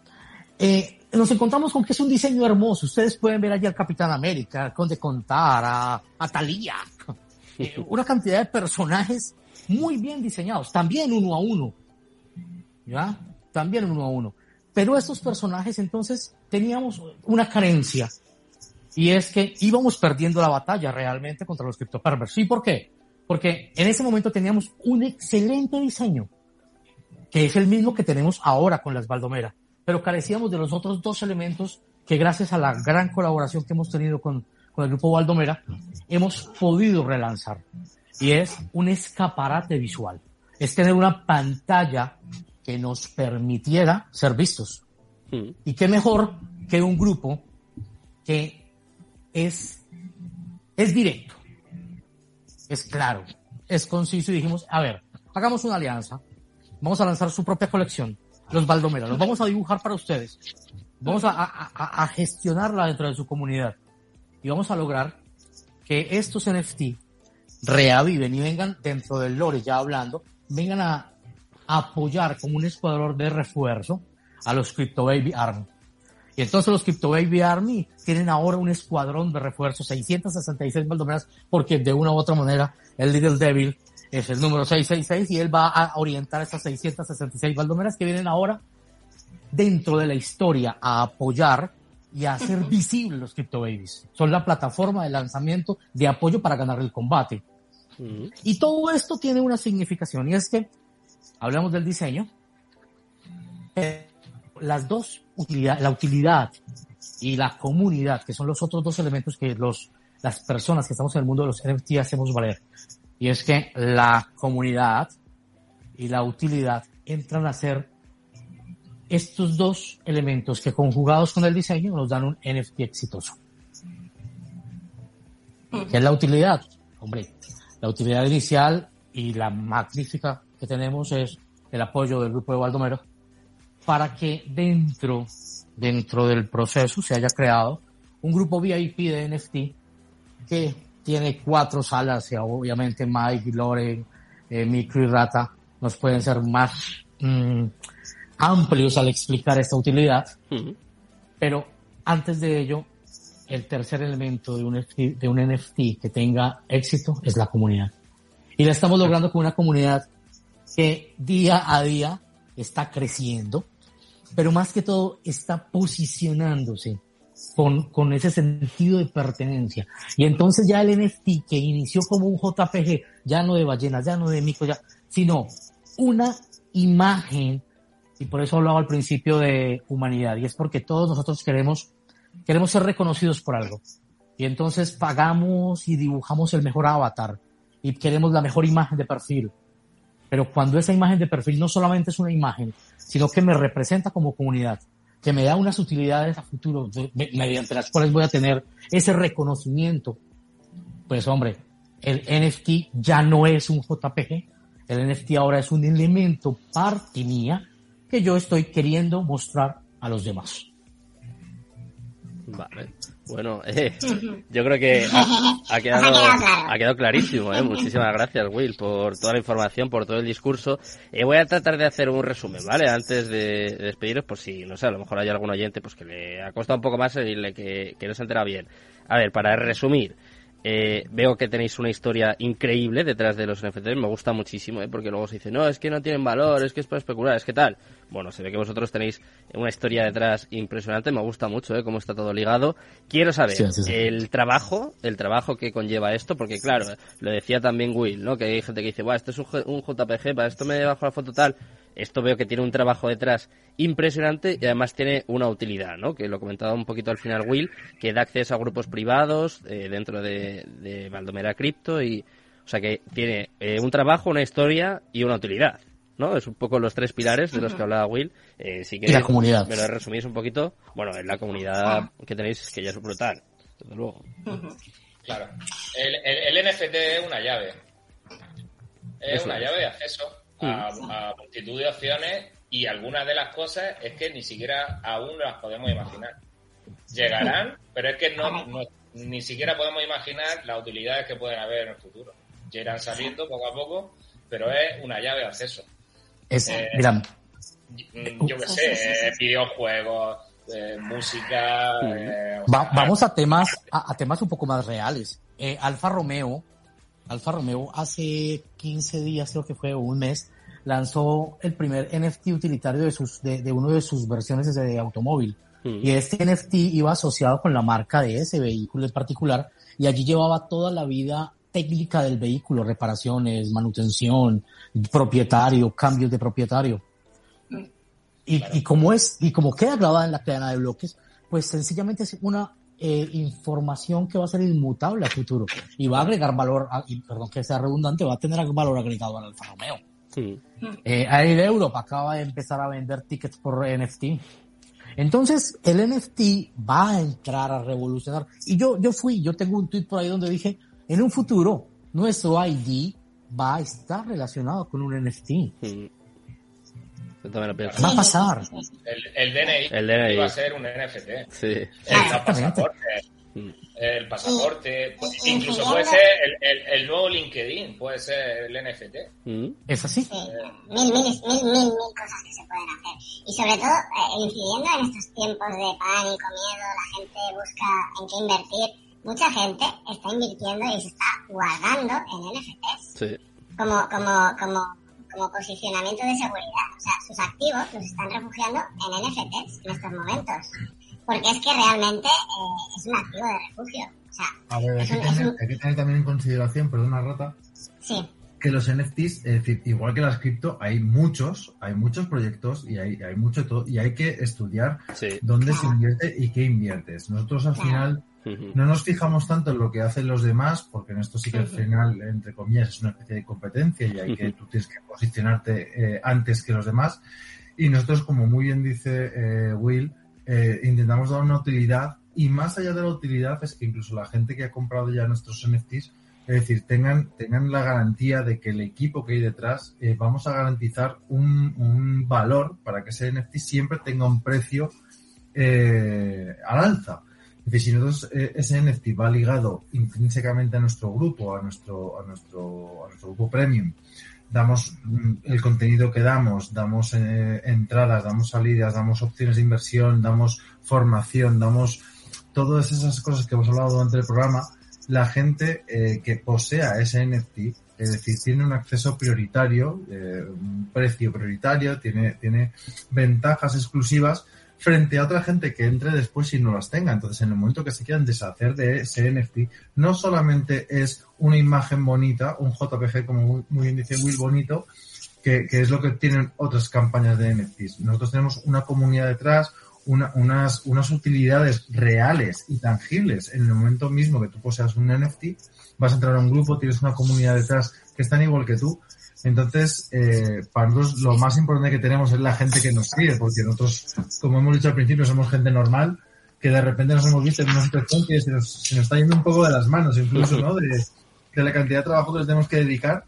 eh, nos encontramos con que es un diseño hermoso. Ustedes pueden ver allí al Capitán América, al Conde Contar, a, a Talía, <laughs> eh, una cantidad de personajes muy bien diseñados, también uno a uno. ¿Ya? También uno a uno. Pero estos personajes entonces teníamos una carencia y es que íbamos perdiendo la batalla realmente contra los criptopervers. ¿Sí? ¿Por qué? Porque en ese momento teníamos un excelente diseño, que es el mismo que tenemos ahora con las Baldomera, pero carecíamos de los otros dos elementos que gracias a la gran colaboración que hemos tenido con, con el grupo Baldomera, hemos podido relanzar. Y es un escaparate visual. Es tener una pantalla que nos permitiera ser vistos. Mm. Y qué mejor que un grupo que es, es directo, es claro, es conciso y dijimos, a ver, hagamos una alianza, vamos a lanzar su propia colección, los Baldomera, los vamos a dibujar para ustedes, vamos a, a, a gestionarla dentro de su comunidad y vamos a lograr que estos NFT reaviven y vengan dentro del lore ya hablando, vengan a apoyar como un escuadrón de refuerzo a los Crypto Baby Army. Y entonces los Crypto Baby Army tienen ahora un escuadrón de refuerzos, 666 baldomeras, porque de una u otra manera el Little Devil es el número 666 y él va a orientar esas 666 baldomeras que vienen ahora dentro de la historia a apoyar y a hacer <laughs> visibles los Crypto Babies. Son la plataforma de lanzamiento de apoyo para ganar el combate. Y todo esto tiene una significación y es que hablamos del diseño. Eh, las dos utilidad, la utilidad y la comunidad, que son los otros dos elementos que los, las personas que estamos en el mundo de los NFT hacemos valer. Y es que la comunidad y la utilidad entran a ser estos dos elementos que conjugados con el diseño nos dan un NFT exitoso. ¿Qué es la utilidad? Hombre, la utilidad inicial y la magnífica que tenemos es el apoyo del grupo de Baldomero para que dentro, dentro del proceso se haya creado un grupo VIP de NFT que tiene cuatro salas y obviamente Mike, Loren, eh, Micro y Rata nos pueden ser más mm, amplios al explicar esta utilidad. Pero antes de ello, el tercer elemento de un, NFT, de un NFT que tenga éxito es la comunidad. Y la estamos logrando con una comunidad que día a día está creciendo, pero más que todo está posicionándose con, con ese sentido de pertenencia. Y entonces ya el NFT que inició como un JPG, ya no de ballenas, ya no de mico, ya, sino una imagen, y por eso hablaba al principio de humanidad, y es porque todos nosotros queremos, queremos ser reconocidos por algo. Y entonces pagamos y dibujamos el mejor avatar, y queremos la mejor imagen de perfil. Pero cuando esa imagen de perfil no solamente es una imagen, sino que me representa como comunidad, que me da unas utilidades a futuro mediante las cuales voy a tener ese reconocimiento, pues hombre, el NFT ya no es un JPG, el NFT ahora es un elemento parte mía que yo estoy queriendo mostrar a los demás. Vale. Bueno, <laughs> eh, yo creo que ha, <laughs> quedado, ha quedado clarísimo. Eh. Muchísimas gracias, Will, por toda la información, por todo el discurso. Eh, voy a tratar de hacer un resumen, ¿vale? Antes de, despediros, por si, no sé, a lo mejor hay algún oyente pues que le ha costado un poco más seguirle, que, que no se entera bien. A ver, para resumir, eh, veo que tenéis una historia increíble detrás de los NFTs, me gusta muchísimo, ¿eh? porque luego se dice, no, es que no tienen valor, es que es para especular, es que tal. Bueno, se ve que vosotros tenéis una historia detrás impresionante, me gusta mucho ¿eh? cómo está todo ligado. Quiero saber el trabajo, el trabajo que conlleva esto, porque claro, lo decía también Will, ¿no? Que hay gente que dice, Buah, esto es un, un JPG, para esto me bajo la foto tal. Esto veo que tiene un trabajo detrás impresionante y además tiene una utilidad, ¿no? Que lo comentaba un poquito al final Will, que da acceso a grupos privados eh, dentro de, de Valdomera Crypto y, o sea que tiene eh, un trabajo, una historia y una utilidad, ¿no? Es un poco los tres pilares de los que hablaba Will. Eh, si y la comunidad. Me lo resumís un poquito. Bueno, en la comunidad que tenéis, que ya es brutal, desde luego. Claro. El, el, NFT es una llave. Es una llave de acceso a, multitud de opciones y algunas de las cosas es que ni siquiera aún las podemos imaginar. Llegarán, pero es que no, ni siquiera podemos imaginar las utilidades que pueden haber en el futuro. Ya irán saliendo poco a poco, pero es una llave de acceso. Es eh, gran. Yo qué sé, videojuegos, eh, música. Eh, vamos a temas, a, a, temas un poco más reales. Alfa Romeo Alfa Romeo hace 15 días, creo que fue, un mes, lanzó el primer NFT utilitario de, sus, de, de uno de sus versiones de automóvil. Mm. Y este NFT iba asociado con la marca de ese vehículo en particular y allí llevaba toda la vida técnica del vehículo, reparaciones, manutención, propietario, cambios de propietario. Y, y como es, y como queda grabada en la cadena de bloques, pues sencillamente es una eh, información que va a ser inmutable a futuro y va a agregar valor, y, perdón que sea redundante, va a tener valor agregado al Alfa Romeo. Sí. Eh, de Europa acaba de empezar a vender tickets por NFT. Entonces, el NFT va a entrar a revolucionar. Y yo, yo fui, yo tengo un tweet por ahí donde dije, en un futuro, nuestro ID va a estar relacionado con un NFT. Sí. Va a pasar. El, DNI, el DNI va a ser un NFT. Sí. El pasaporte. El pasaporte. incluso puede ser el, el, nuevo LinkedIn, puede ser el NFT. Mm. ¿Es así? Sí. Mil, mil, mil, mil, mil cosas que se pueden hacer. Y sobre todo, eh, incidiendo en estos tiempos de pánico, miedo, la gente busca en qué invertir. Mucha gente está invirtiendo y se está guardando en NFTs. Sí. Como, como, como como posicionamiento de seguridad. O sea, sus activos los están refugiando en NFTs en estos momentos. Porque es que realmente eh, es un activo de refugio. O sea, a ver, hay, que tener, también en consideración, perdona Rata, sí. que los NFTs, es decir, igual que las cripto, hay muchos, hay muchos proyectos y hay, hay mucho todo, y hay que estudiar dónde se invierte y qué inviertes. Nosotros al final no nos fijamos tanto en lo que hacen los demás, porque en esto sí que al final, entre comillas, es una especie de competencia y hay que, tú tienes que posicionarte eh, antes que los demás. Y nosotros, como muy bien dice eh, Will, eh, intentamos dar una utilidad y más allá de la utilidad es que incluso la gente que ha comprado ya nuestros NFTs, es decir, tengan, tengan la garantía de que el equipo que hay detrás vamos a garantizar un, un, valor para que ese NFT siempre tenga un precio al alza. Decir, si nosotros eh, ese NFT va ligado intrínsecamente a nuestro grupo, a nuestro, a nuestro, a nuestro grupo premium, damos mm, el contenido que damos, damos eh, entradas, damos salidas, damos opciones de inversión, damos formación, damos todas esas cosas que hemos hablado durante el programa, la gente eh, que posea ese NFT, es decir, tiene un acceso prioritario, eh, un precio prioritario, tiene, tiene ventajas exclusivas frente a otra gente que entre después y no las tenga. Entonces, en el momento que se quieran deshacer de ese NFT, no solamente es una imagen bonita, un JPG, como muy bien dice Will, bonito, que, que, es lo que tienen otras campañas de NFTs. Nosotros tenemos una comunidad detrás, una, unas, unas utilidades reales y tangibles en el momento mismo que tú poseas un NFT, vas a entrar a un grupo, tienes una comunidad detrás que están igual que tú. Entonces, eh, para nosotros lo más importante que tenemos es la gente que nos sigue, porque nosotros, como hemos dicho al principio, somos gente normal, que de repente nos hemos visto en una situación que se nos, se nos está yendo un poco de las manos, incluso, ¿no? De, de la cantidad de trabajo que tenemos que dedicar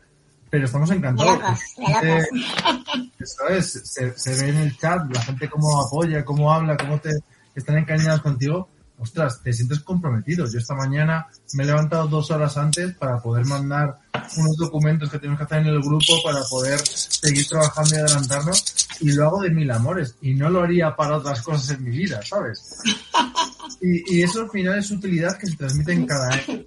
pero estamos encantados. Eh, eso es, se, se, ve en el chat la gente cómo apoya, cómo habla, cómo te están encañados contigo. Ostras, te sientes comprometido. Yo esta mañana me he levantado dos horas antes para poder mandar unos documentos que tenemos que hacer en el grupo para poder seguir trabajando y adelantarnos. Y lo hago de mil amores. Y no lo haría para otras cosas en mi vida, ¿sabes? Y, y eso al final es utilidad que se transmite en cada año.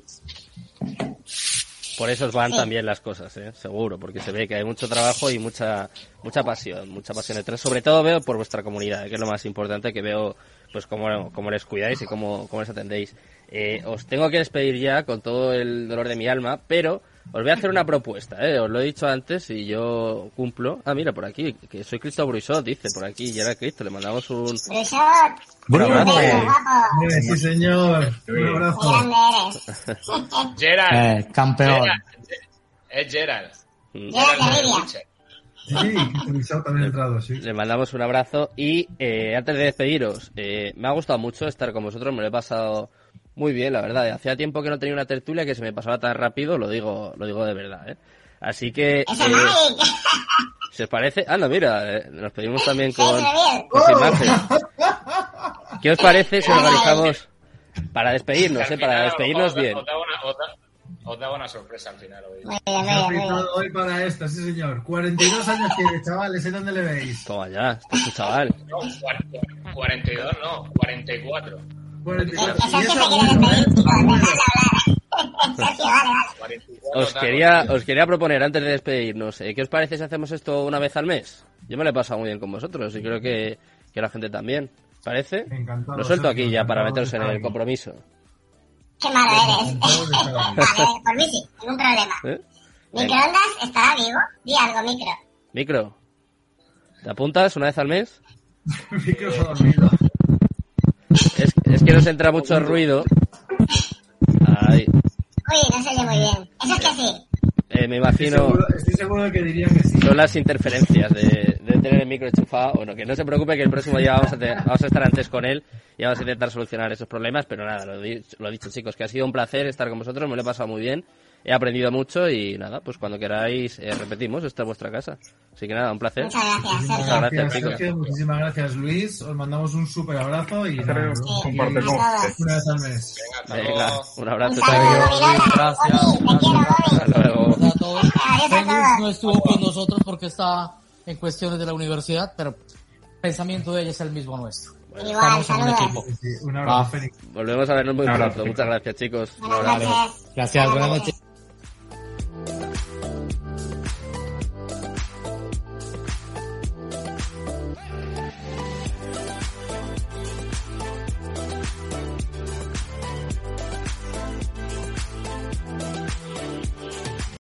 Por eso van también las cosas, ¿eh? seguro, porque se ve que hay mucho trabajo y mucha mucha pasión, mucha pasión detrás. Sobre todo veo por vuestra comunidad, que es lo más importante, que veo pues cómo, cómo les cuidáis y cómo, cómo les atendéis. Eh, os tengo que despedir ya con todo el dolor de mi alma, pero os voy a hacer una propuesta, ¿eh? os lo he dicho antes y yo cumplo. Ah, mira, por aquí, que soy Cristo Brusot, dice por aquí, era Cristo, le mandamos un... Un abrazo. Sí, señor. Un abrazo. Gerard. Eh, campeón. Es Gerard. Gerard Sí, también entrado, sí. Le mandamos un abrazo y eh, antes de despediros, eh, me ha gustado mucho estar con vosotros, me lo he pasado muy bien, la verdad. Hacía tiempo que no tenía una tertulia que se me pasaba tan rápido, lo digo, lo digo de verdad, ¿eh? Así que... Eh, <laughs> ¿Se os parece? Ah, no, mira, eh, nos pedimos también con, con imagen. ¿Qué os parece si organizamos para despedirnos, eh? Para despedirnos bien. Os da una sorpresa al final hoy. Hoy para esto, sí señor. 42 años tiene, chavales, ¿en dónde le veis? Toma ya, este chaval. No, 42 no, 44. 44. Os quería, os quería proponer antes de despedirnos, ¿qué os parece si hacemos esto una vez al mes? Yo me lo he pasado muy bien con vosotros y creo que, que la gente también. ¿Parece? Encantado, lo suelto aquí ya para meterse en el compromiso. Qué malo eres. <laughs> vale, por mí sí, ningún problema. ¿Eh? Microondas estará vivo. Di algo, micro. Micro. ¿Te apuntas una vez al mes? <laughs> micro dormido. Es, es que nos entra mucho ruido. Ay. Uy, no se oye muy bien. Eso es que sí. Eh, me imagino. Estoy seguro, estoy seguro, de que diría que sí. Son las interferencias de, tener el micro enchufado. Bueno, que no se preocupe que el próximo día vamos a, te, vamos a estar antes con él y vamos a intentar solucionar esos problemas. Pero nada, lo, lo he dicho, chicos, que ha sido un placer estar con vosotros. Me lo he pasado muy bien. He aprendido mucho y nada, pues cuando queráis eh, repetimos, esta es vuestra casa. Así que nada, un placer. Muchas gracias, Muchas gracias, chicos. Sergio, muchísimas gracias, Luis. Os mandamos un súper abrazo y con una vez al mes. Venga, Venga, un abrazo. Un saludo, Gracias. Bobby, te quiero, Bobby. Hasta luego. Gracias a todos. Adiós a Félix todos. no estuvo con nosotros porque está en cuestiones de la universidad, pero el pensamiento de ella es el mismo nuestro. Igual, Estamos en un equipo. Sí, un abrazo, Ah. Félix. Volvemos a vernos muy abrazo, pronto. Muchas gracias, chicos. Buenas noches. Gracias, buenas noches.